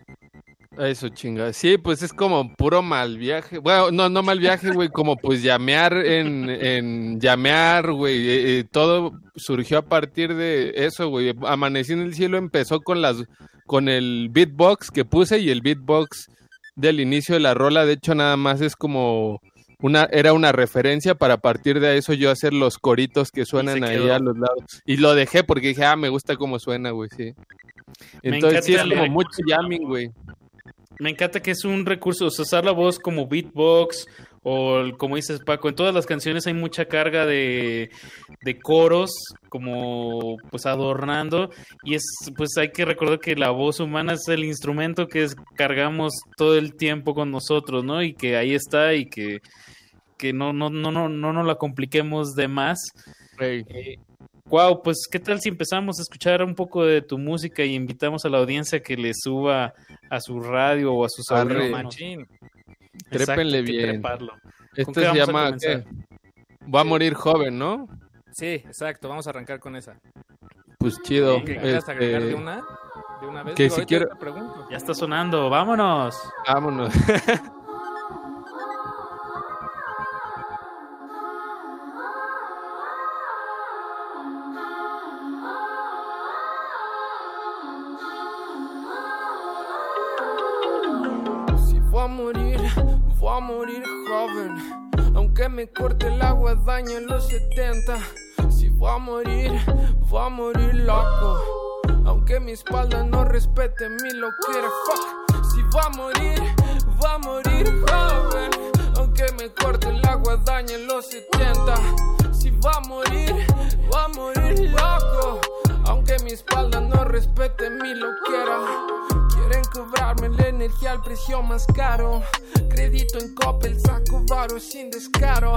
Eso chinga. Sí, pues es como puro mal viaje. Bueno, no, no mal viaje, güey, como pues llamear en, en llamear, güey. Eh, eh, todo surgió a partir de eso, güey. Amanecí en el cielo empezó con las, con el beatbox que puse y el beatbox del inicio de la rola, de hecho nada más es como una era una referencia para partir de eso yo hacer los coritos que suenan ahí a los lados y lo dejé porque dije, "Ah, me gusta cómo suena, güey, sí." Entonces sí es como mucho jamming, güey. Me encanta que es un recurso, usar la voz como beatbox o como dices Paco, en todas las canciones hay mucha carga de, de coros como pues adornando y es pues hay que recordar que la voz humana es el instrumento que cargamos todo el tiempo con nosotros, ¿no? Y que ahí está y que, que no, no, no, no, no nos la compliquemos de más. wow, pues qué tal si empezamos a escuchar un poco de tu música y invitamos a la audiencia que le suba a su radio o a sus audífonos. Trépenle bien. Esto se llama Va a morir joven, ¿no? Sí, exacto. Vamos a arrancar con esa. Pues chido. ¿Quieres agregar de este, una? De una vez. Que si quiero... Ya está sonando. Vámonos. Vámonos. Aunque me corte el agua, daño en los 70. Si voy a morir, voy a morir loco. Aunque mi espalda no respete mi loquera, fuck. Si voy a morir, voy a morir joven. Aunque me corte el agua, daño en los 70. Si voy a morir, voy a morir loco. Aunque mi espalda no respete mi loquera. Quieren cobrarme la energía al precio más caro. Crédito en Coppel, saco varo sin descaro.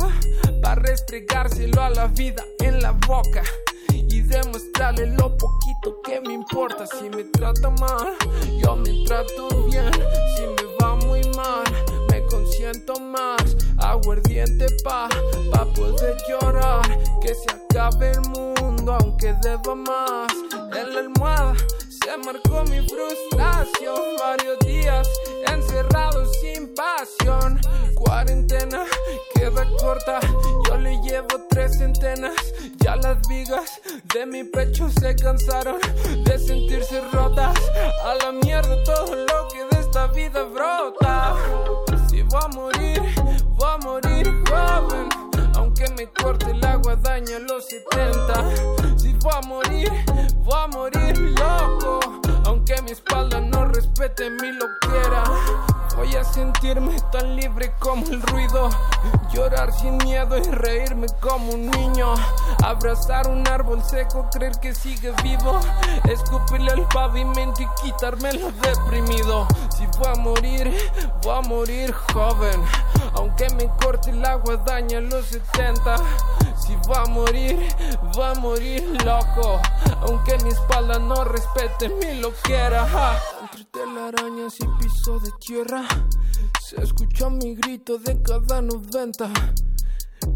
Para restregárselo a la vida en la boca. Y demostrarle lo poquito que me importa. Si me trata mal, yo me trato bien. Si me va muy mal, me consiento más. Aguardiente pa, pa poder llorar. Que se acabe el mundo, aunque deba más. En la almohada se marcó mi frustración. Varios días encerrado sin pasión. Cuarentena queda corta. Yo le llevo tres centenas. Ya las vigas de mi pecho se cansaron de sentirse rotas. A la mierda todo lo que de esta vida brota. Si voy a morir, voy a morir joven. Aunque me corte el agua, daña los 70. Si voy a morir, voy a morir loco. Aunque mi espalda no respete mi loquera. Voy a sentirme tan libre como el ruido. Llorar sin miedo y reírme como un niño. Abrazar un árbol seco, creer que sigue vivo. Escupirle al pavimento y quitarme lo deprimido. Si voy a morir, voy a morir joven. Aunque me corte el agua, daña los 70. Si voy a morir, voy a morir loco. Aunque mi espalda no respete mi loquera. Ja. Telarañas y piso de tierra, se escucha mi grito de cada 90.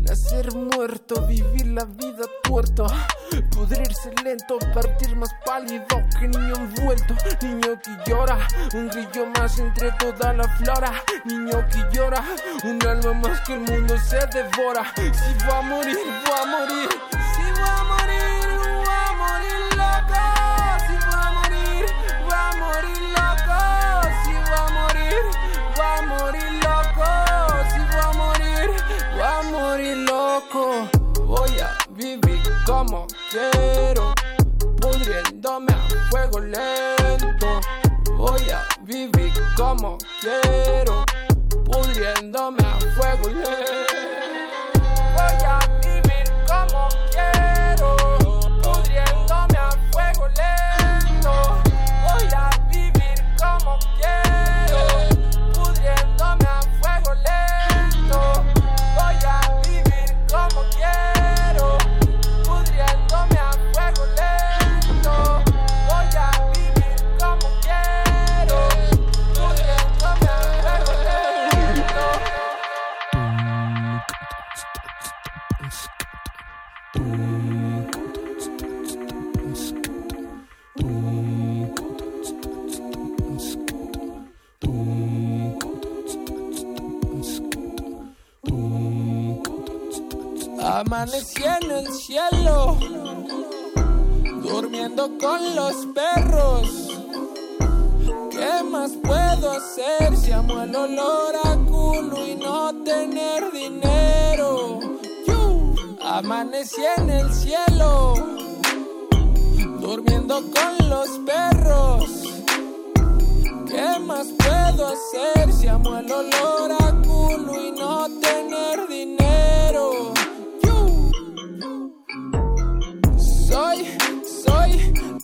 Nacer muerto, vivir la vida tuerto, pudrirse lento, partir más pálido que niño envuelto, niño que llora, un grillo más entre toda la flora, niño que llora, un alma más que el mundo se devora. Si voy a morir, voy a morir, loco. Voy a vivir como quiero, pudriéndome a fuego lento. Voy a vivir como quiero, pudriéndome a fuego lento. Voy a Amanecí en el cielo, durmiendo con los perros. ¿Qué más puedo hacer si amo el olor a culo y no tener dinero? Yu. Amanecí en el cielo, durmiendo con los perros. ¿Qué más puedo hacer si amo el olor a culo y no tener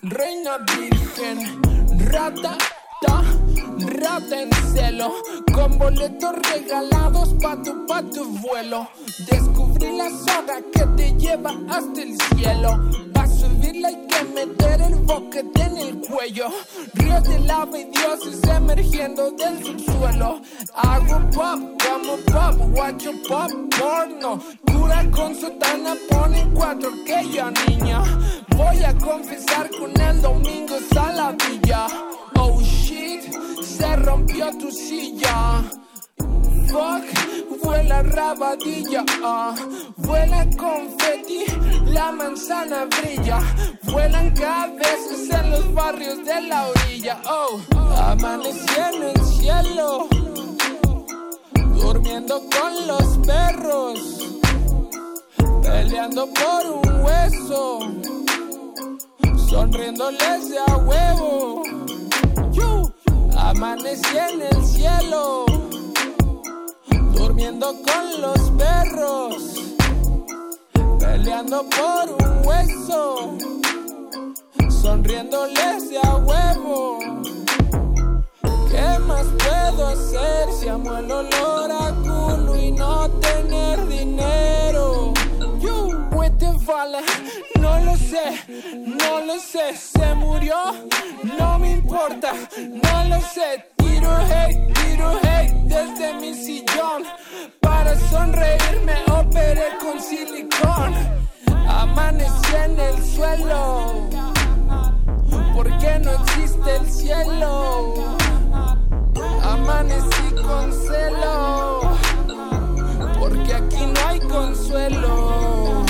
reina virgen, rata, ta, rata en celo, con boletos regalados pa' tu, pa' tu vuelo. Descubrí la soga que te lleva hasta el cielo. Subirla hay que meter el boquete en el cuello. Ríos de lava y dioses emergiendo del subsuelo. Hago pop, como pop, guacho pop, porno. Dura con sotana, pone cuatro que yo niña. Voy a confesar con el domingo saladilla. Oh shit, se rompió tu silla. Fuck, vuela rabadilla, ah. vuela confeti, la manzana brilla, vuelan cabezas en los barrios de la orilla, oh, amanecí en el cielo, durmiendo con los perros, peleando por un hueso, sonriéndoles de a huevo. Amanecí en el cielo, durmiendo con los perros, peleando por un hueso, sonriéndoles a huevo. ¿Qué más puedo hacer si amo el olor a culo y no tener dinero? te vale, no lo sé, no lo sé, se murió, no me importa, no lo sé, tiro hate, desde mi sillón, para sonreírme operé con silicón, amanecí en el suelo, porque no existe el cielo, amanecí con celo, porque aquí no hay consuelo.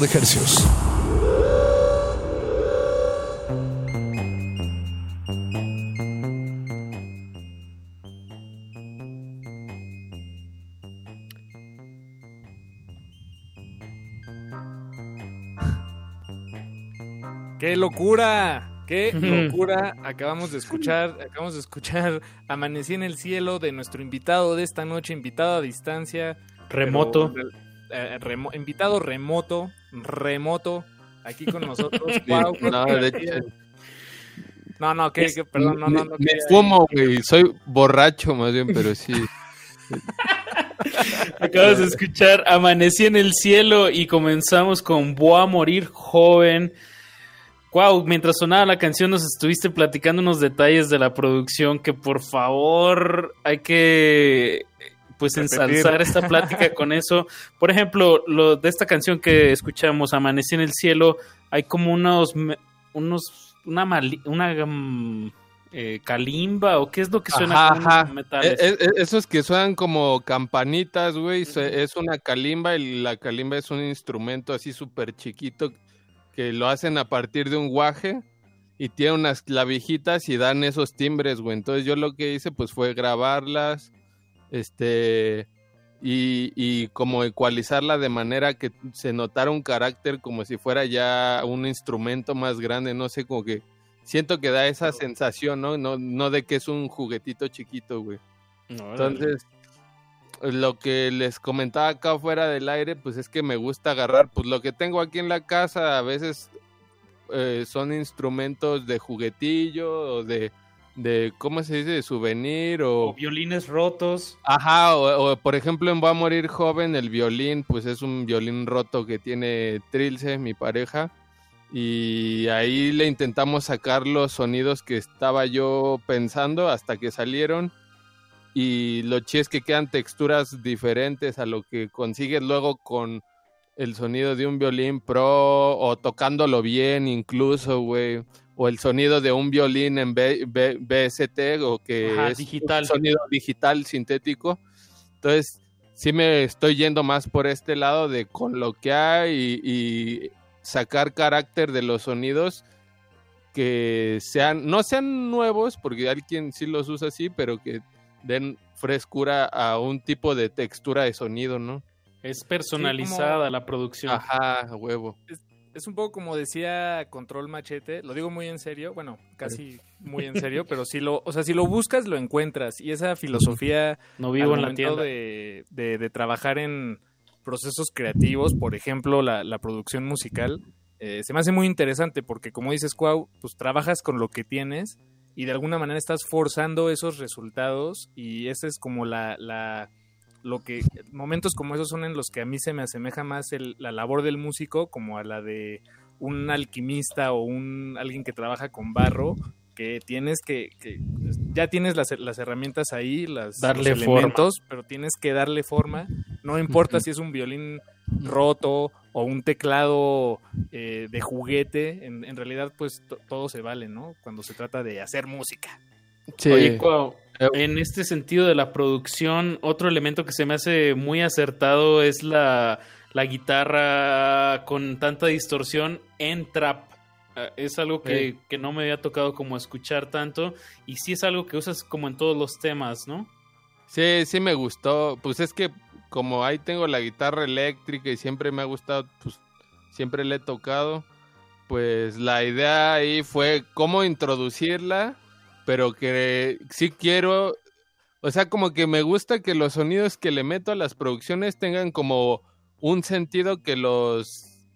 De ejercicios. ¡Qué locura! ¡Qué locura! Acabamos de escuchar, acabamos de escuchar Amanecí en el cielo de nuestro invitado de esta noche, invitado a distancia. Remoto. Eh, invitado remoto, remoto, aquí con nosotros. no, no, que, perdón, no, no, no. Me, fumo, güey, soy borracho más bien, pero sí. Acabas de escuchar Amanecí en el cielo y comenzamos con Voy a morir joven. Wow, mientras sonaba la canción nos estuviste platicando unos detalles de la producción que por favor hay que pues ensalzar esta plática con eso. Por ejemplo, lo de esta canción que escuchamos, Amanecí en el cielo, hay como unos, unos, una, una mm, eh, calimba o qué es lo que suena ajá, metales. E, e, e, esos que suenan como campanitas, güey, es una calimba y la calimba es un instrumento así súper chiquito que lo hacen a partir de un guaje y tiene unas clavijitas y dan esos timbres, güey. Entonces yo lo que hice pues fue grabarlas este, y, como ecualizarla de manera que se notara un carácter como si fuera ya un instrumento más grande, no sé, como que siento que da esa sensación, ¿no? No, no de que es un juguetito chiquito, güey. Entonces, lo que les comentaba acá fuera del aire, pues es que me gusta agarrar, pues lo que tengo aquí en la casa, a veces eh, son instrumentos de juguetillo o de de ¿cómo se dice? de souvenir o... violines rotos. Ajá, o, por ejemplo en Va a morir joven el violín, pues es un violín roto que tiene Trilce, mi pareja, y ahí le intentamos sacar los sonidos que estaba yo pensando hasta que salieron y lo chi es que quedan texturas diferentes a lo que consigues luego con el sonido de un violín pro o tocándolo bien incluso, güey o el sonido de un violín en BST o que es digital. un sonido digital sintético. Entonces, sí me estoy yendo más por este lado de con lo que hay y, sacar carácter de los sonidos que sean, no sean nuevos, porque alguien sí los usa así, pero que den frescura a un tipo de textura de sonido, ¿no? Es personalizada la producción. Ajá, huevo. Es un poco como decía Control Machete, lo digo muy en serio, bueno, casi muy en serio, pero si lo, o sea, si lo buscas lo encuentras. Y esa filosofía no vivo en la tienda. de, de, trabajar en procesos creativos, por ejemplo, la, la producción musical, eh, se me hace muy interesante porque como dices, Cuau, pues trabajas con lo que tienes y de alguna manera estás forzando esos resultados y esa es como la, la lo que momentos como esos son en los que a mí se me asemeja más la labor del músico como a la de un alquimista o un alguien que trabaja con barro que tienes que, ya tienes las, las, herramientas ahí, las darle los elementos, pero tienes que darle forma. No importa si es un violín roto o un teclado eh, de juguete, en, realidad pues todo se vale, ¿no? Cuando se trata de hacer música. Sí. En este sentido de la producción, otro elemento que se me hace muy acertado es la, guitarra con tanta distorsión en trap. Ah, es algo que, no me había tocado como escuchar tanto y sí es algo que usas como en todos los temas, ¿no? Sí, sí me gustó. Pues es que como ahí tengo la guitarra eléctrica y siempre me ha gustado, pues siempre le he tocado. Pues la idea ahí fue cómo introducirla pero que sí quiero, o sea, como que me gusta que los sonidos que le meto a las producciones tengan como un sentido que los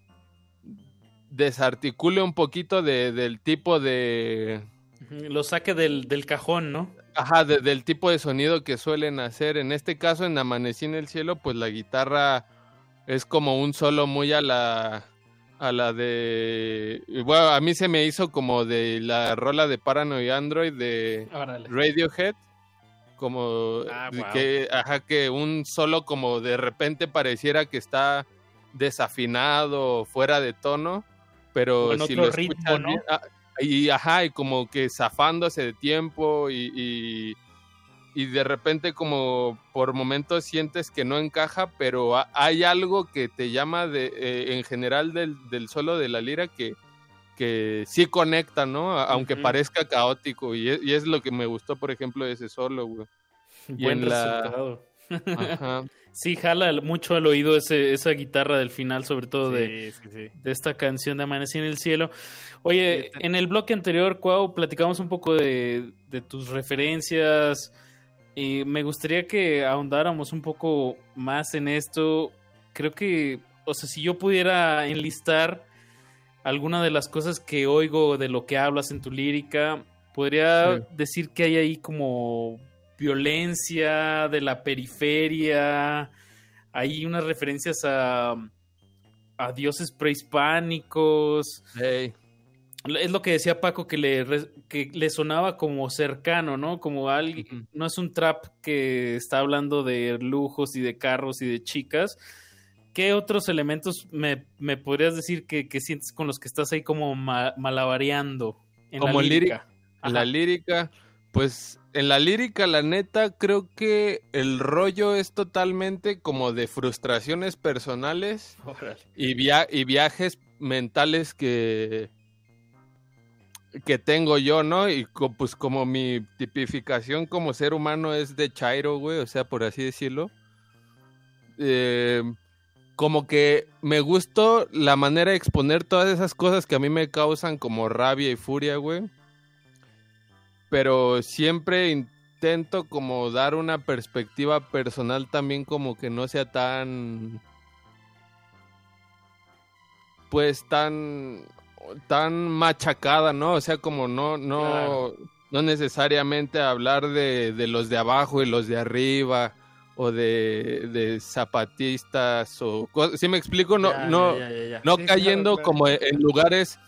desarticule un poquito de, del tipo de... Lo saque del, del cajón, ¿no? Ajá, del tipo de sonido que suelen hacer. En este caso, en Amanecí en el Cielo, pues la guitarra es como un solo muy a la a la de. Bueno, a mí se me hizo como de la rola de Paranoid Android de Radiohead. Como ah, que, ajá, que un solo como de repente pareciera que está desafinado, fuera de tono, pero si lo escuchas ah, y ajá, y como que zafándose de tiempo y y de repente como por momentos sientes que no encaja, pero hay algo que te llama de, eh, en general del, del, solo de la lira que, que sí conecta, ¿no? Aunque parezca caótico y es, lo que me gustó, por ejemplo, de ese solo, güey. Buen resultado. Sí, jala mucho al oído ese, esa guitarra del final, sobre todo de, de, esta canción de Amanecí en el Cielo. Oye, en el bloque anterior, Cuau, platicamos un poco de, de tus referencias, y me gustaría que ahondáramos un poco más en esto. Creo que, o sea, si yo pudiera enlistar alguna de las cosas que oigo de lo que hablas en tu lírica, podría decir que hay ahí como violencia de la periferia, hay unas referencias a, a dioses prehispánicos. Es lo que decía Paco que le, que le sonaba como cercano, ¿no? Como alguien, no es un trap que está hablando de lujos y de carros y de chicas. ¿Qué otros elementos me, me podrías decir que, que, sientes con los que estás ahí como malabareando en como la lírica? La lírica, pues en la lírica, la neta, creo que el rollo es totalmente como de frustraciones personales y, y viajes mentales que que tengo yo, ¿no? Y pues como mi tipificación como ser humano es de Chairo, güey, o sea, por así decirlo. Eh, como que me gustó la manera de exponer todas esas cosas que a mí me causan como rabia y furia, güey. Pero siempre intento como dar una perspectiva personal también como que no sea tan... Pues tan tan machacada, ¿no? O sea, como no, no, no necesariamente hablar de, de, los de abajo y los de arriba o de, de zapatistas o si me explico, no, no, no cayendo como en lugares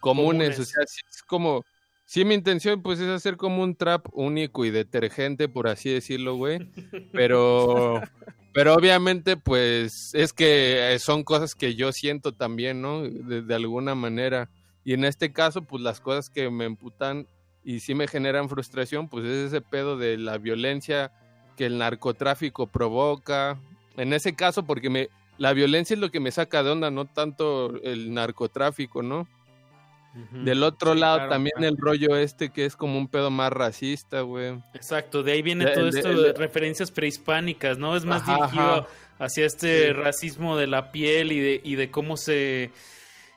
comunes, o sea, es como, sí mi intención pues es hacer como un trap único y detergente, por así decirlo, güey, pero... Pero obviamente, pues, es que son cosas que yo siento también, ¿no? De, alguna manera. Y en este caso, pues las cosas que me emputan y sí me generan frustración, pues es ese pedo de la violencia que el narcotráfico provoca. En ese caso, porque me, la violencia es lo que me saca de onda, no tanto el narcotráfico, ¿no? Del otro lado también el rollo este que es como un pedo más racista, güey. Exacto, de ahí viene todo esto de, referencias prehispánicas, ¿no? Es más dirigido hacia este racismo de la piel y de, y de cómo se,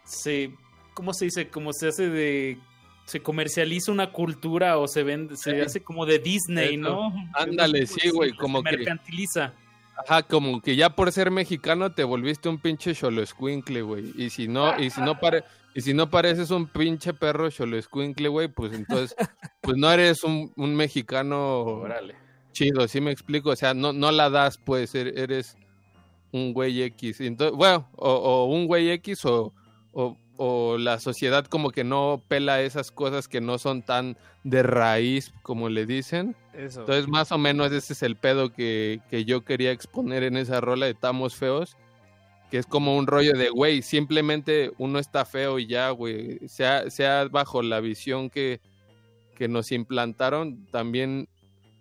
se, ¿cómo se dice? Como se hace de se comercializa una cultura o se vende, se hace como de Disney, ¿no? Ándale, sí, güey, como que mercantiliza. Ajá, como que ya por ser mexicano te volviste un pinche cholo escuincle, güey. Y si no, y si no pare, y si no pareces un pinche perro cholo escuincle, güey, pues entonces, pues no eres un, un mexicano chido, ¿sí me explico? O sea, no, no la das, pues, er, eres un güey X. Entonces, bueno, o, un güey X o, o, la sociedad como que no pela esas cosas que no son tan de raíz, como le dicen. Entonces, más o menos ese es el pedo que, que yo quería exponer en esa rola de Tamos Feos. Que es como un rollo de, güey, simplemente uno está feo y ya, güey. Sea, sea bajo la visión que, que nos implantaron, también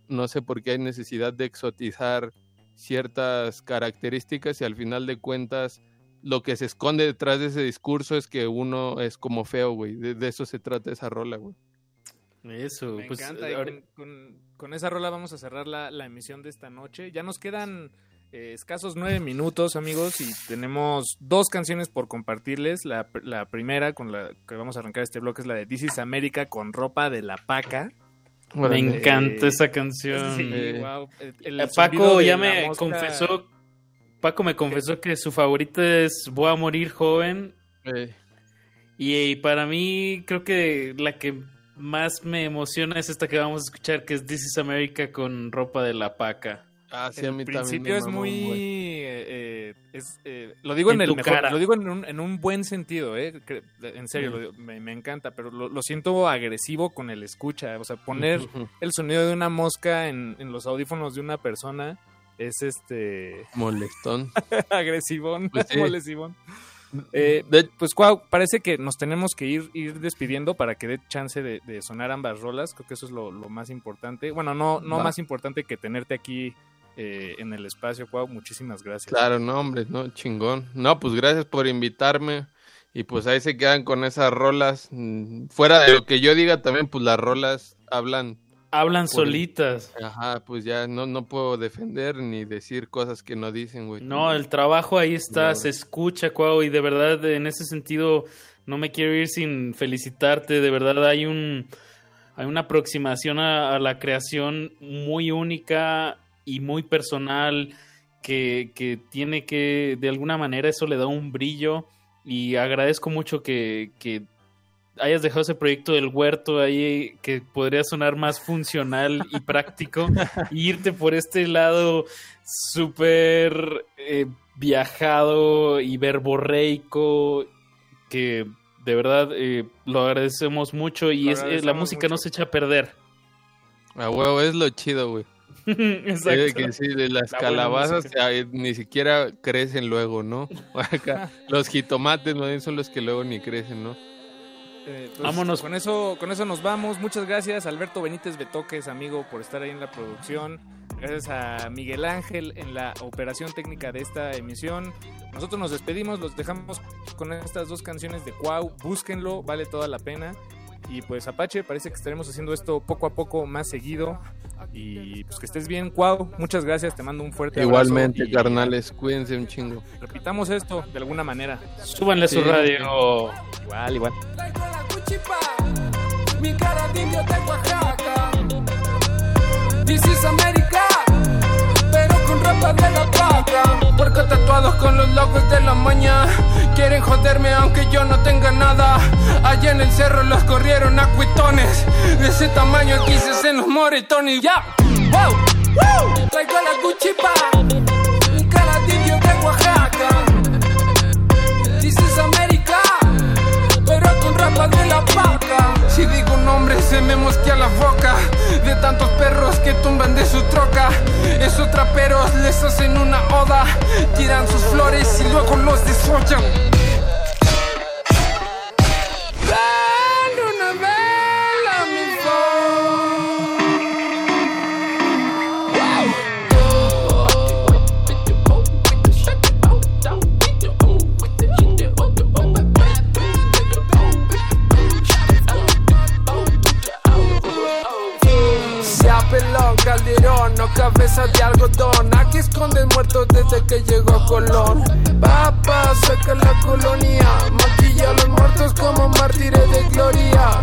no sé por qué hay necesidad de exotizar ciertas características y al final de cuentas lo que se esconde detrás de ese discurso es que uno es como feo, güey. De, eso se trata esa rola, güey. Eso, Me pues, encanta. con, esa rola vamos a cerrar la, emisión de esta noche. Ya nos quedan eh, escasos nueve minutos, amigos, y tenemos dos canciones por compartirles. La, la, primera con la que vamos a arrancar este bloque es la de This is America con ropa de la paca. Me encanta esa canción. Paco ya me confesó. Paco me confesó que su favorita es Voy a morir joven. Y, para mí, creo que la que más me emociona es esta que vamos a escuchar, que es This is America con ropa de la paca. Ah, sí, a mí principio es muy... Eh, eh, eh, lo digo en, el mejor, lo digo en un, en un, buen sentido, eh, en serio, me, me, encanta, pero lo, siento agresivo con el escucha, o sea, poner el sonido de una mosca en, en, los audífonos de una persona es este... Molestón. Agresivón, pues molestivón. pues parece que nos tenemos que ir, ir despidiendo para que dé chance de, sonar ambas rolas. Creo que eso es lo, más importante. Bueno, no, no más importante que tenerte aquí eh, en el espacio, Cuau. Muchísimas gracias. Claro, no, hombre, no, chingón. No, pues gracias por invitarme. Y pues ahí se quedan con esas rolas. Mm, fuera de lo que yo diga también, pues las rolas hablan. Hablan solitas. Ajá, pues ya no, no puedo defender ni decir cosas que no dicen, güey. No, el trabajo ahí está, se escucha, Cuau, y de verdad, en ese sentido, no me quiero ir sin felicitarte. De verdad, hay un hay una aproximación a la creación muy única y muy personal que, que, tiene que, de alguna manera, eso le da un brillo y agradezco mucho que, que hayas dejado ese proyecto del huerto ahí que podría sonar más funcional y práctico e irte por este lado súper eh, viajado y verborreico que de verdad eh, lo agradecemos mucho y es, eh, la música no se echa a perder. A huevo, es lo chido, güey. Exacto. que sí, de las calabazas ni siquiera crecen luego, ¿no? los jitomates no son los que luego ni crecen, ¿no? Eh, pues, Vámonos. Con eso, con eso nos vamos. Muchas gracias, Alberto Benítez Betoques, amigo, por estar ahí en la producción. Gracias a Miguel Ángel en la operación técnica de esta emisión. Nosotros nos despedimos, los dejamos con estas dos canciones de Cuau. Búsquenlo, vale toda la pena. Y pues Apache, parece que estaremos haciendo esto poco a poco más seguido. Y pues que estés bien, Cuau. Muchas gracias, te mando un fuerte Igualmente, abrazo. Igualmente, carnales, cuídense un chingo. Repitamos esto de alguna manera. Súbanle su radio. Igual, igual. Mi cara de indio de Oaxaca. This is America con ropa de la paca. Porque tatuados con los logos de la mañana. Quieren joderme aunque yo no tenga nada. Allá en el cerro los corrieron a cuitones. De ese tamaño aquí se los moretones. Ya, wow, wow. Traigo la Gucci pa. Un cara de Oaxaca. Se me mosquea la boca De tantos perros que tumban de su troca Esos traperos les hacen una oda Tiran sus flores y luego los desollan cabeza de algodón. Aquí esconden muertos desde que llegó Colón. Papá, saca la colonia. Maquilla a los muertos como mártires de gloria.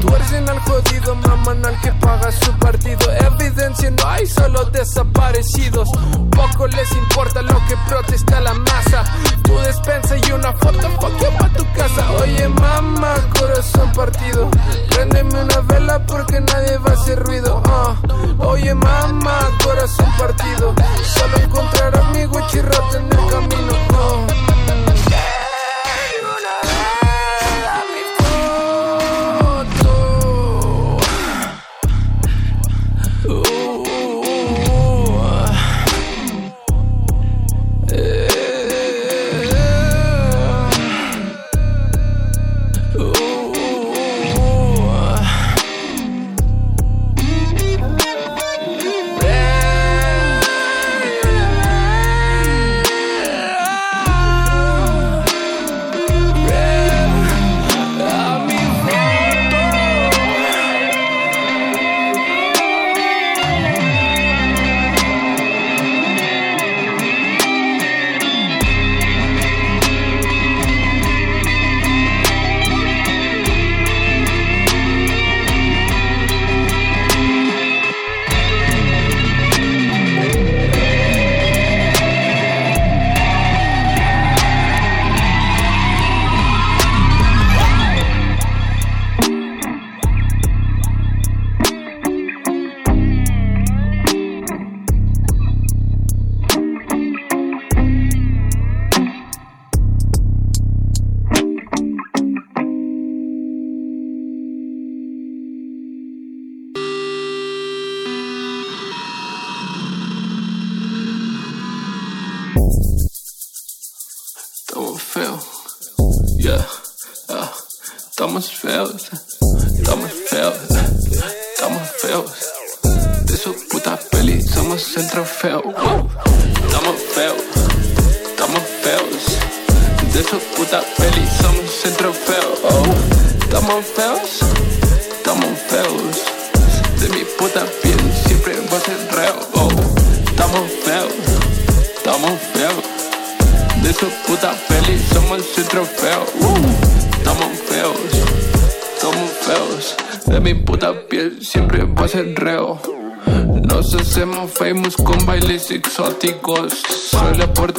Tuercen al jodido, maman al que paga su partido. Evidencia no hay, solo desaparecidos. Poco les importa lo que protesta la masa. Tu despensa y una foto, fuck you pa' tu casa. Oye, mamá, corazón partido. Préndeme una vela porque nadie va a hacer ruido. Uh. Oye, mamá, corazón partido. Solo encontrar amigos chirrote en el camino. Uh.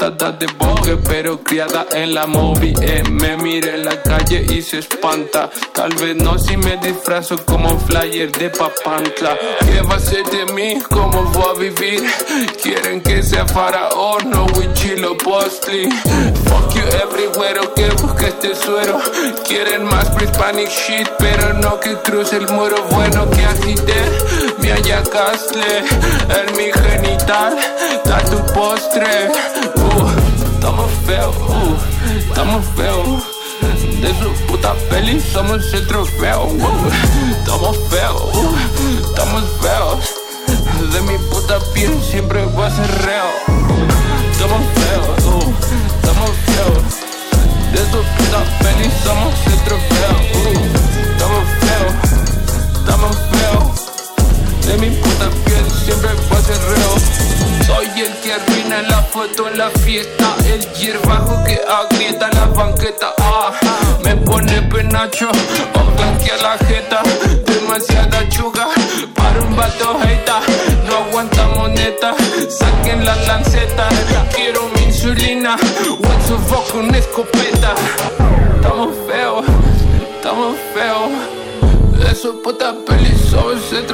Portada de Vogue, pero criada en la movie. Eh, me mire en la calle y se espanta. Tal vez no si me disfrazo como flyer de papantla. ¿Qué va a ser de mí? ¿Cómo voy a vivir? Quieren que sea faraón, no chilo postly. Fuck you everywhere, que busque este suero. Quieren más pre-panic shit, pero no que cruce el muro. Bueno que agite mi ayacastle en mi genital. Da tu postre. Uh, estamos feos, uh, estamos feos. De su puta peli somos el trofeo. Uh, estamos feos, uh, estamos feos. De mi puta piel siempre va a ser reo. Estamos feos, uh, estamos feos. De su puta peli somos el trofeo. Uh, estamos feos, estamos feos. De mi puta piel siempre va a ser reo. Soy el que arruina la foto en la fiesta El hierbajo que agrieta la banqueta. Me pone penacho o blanquea la jeta. Demasiada chuga para un vato heita No aguanta moneta, saquen la lanceta. Quiero mi insulina, su fuck con escopeta. Estamos feos, estamos feos. De su puta peli, somos el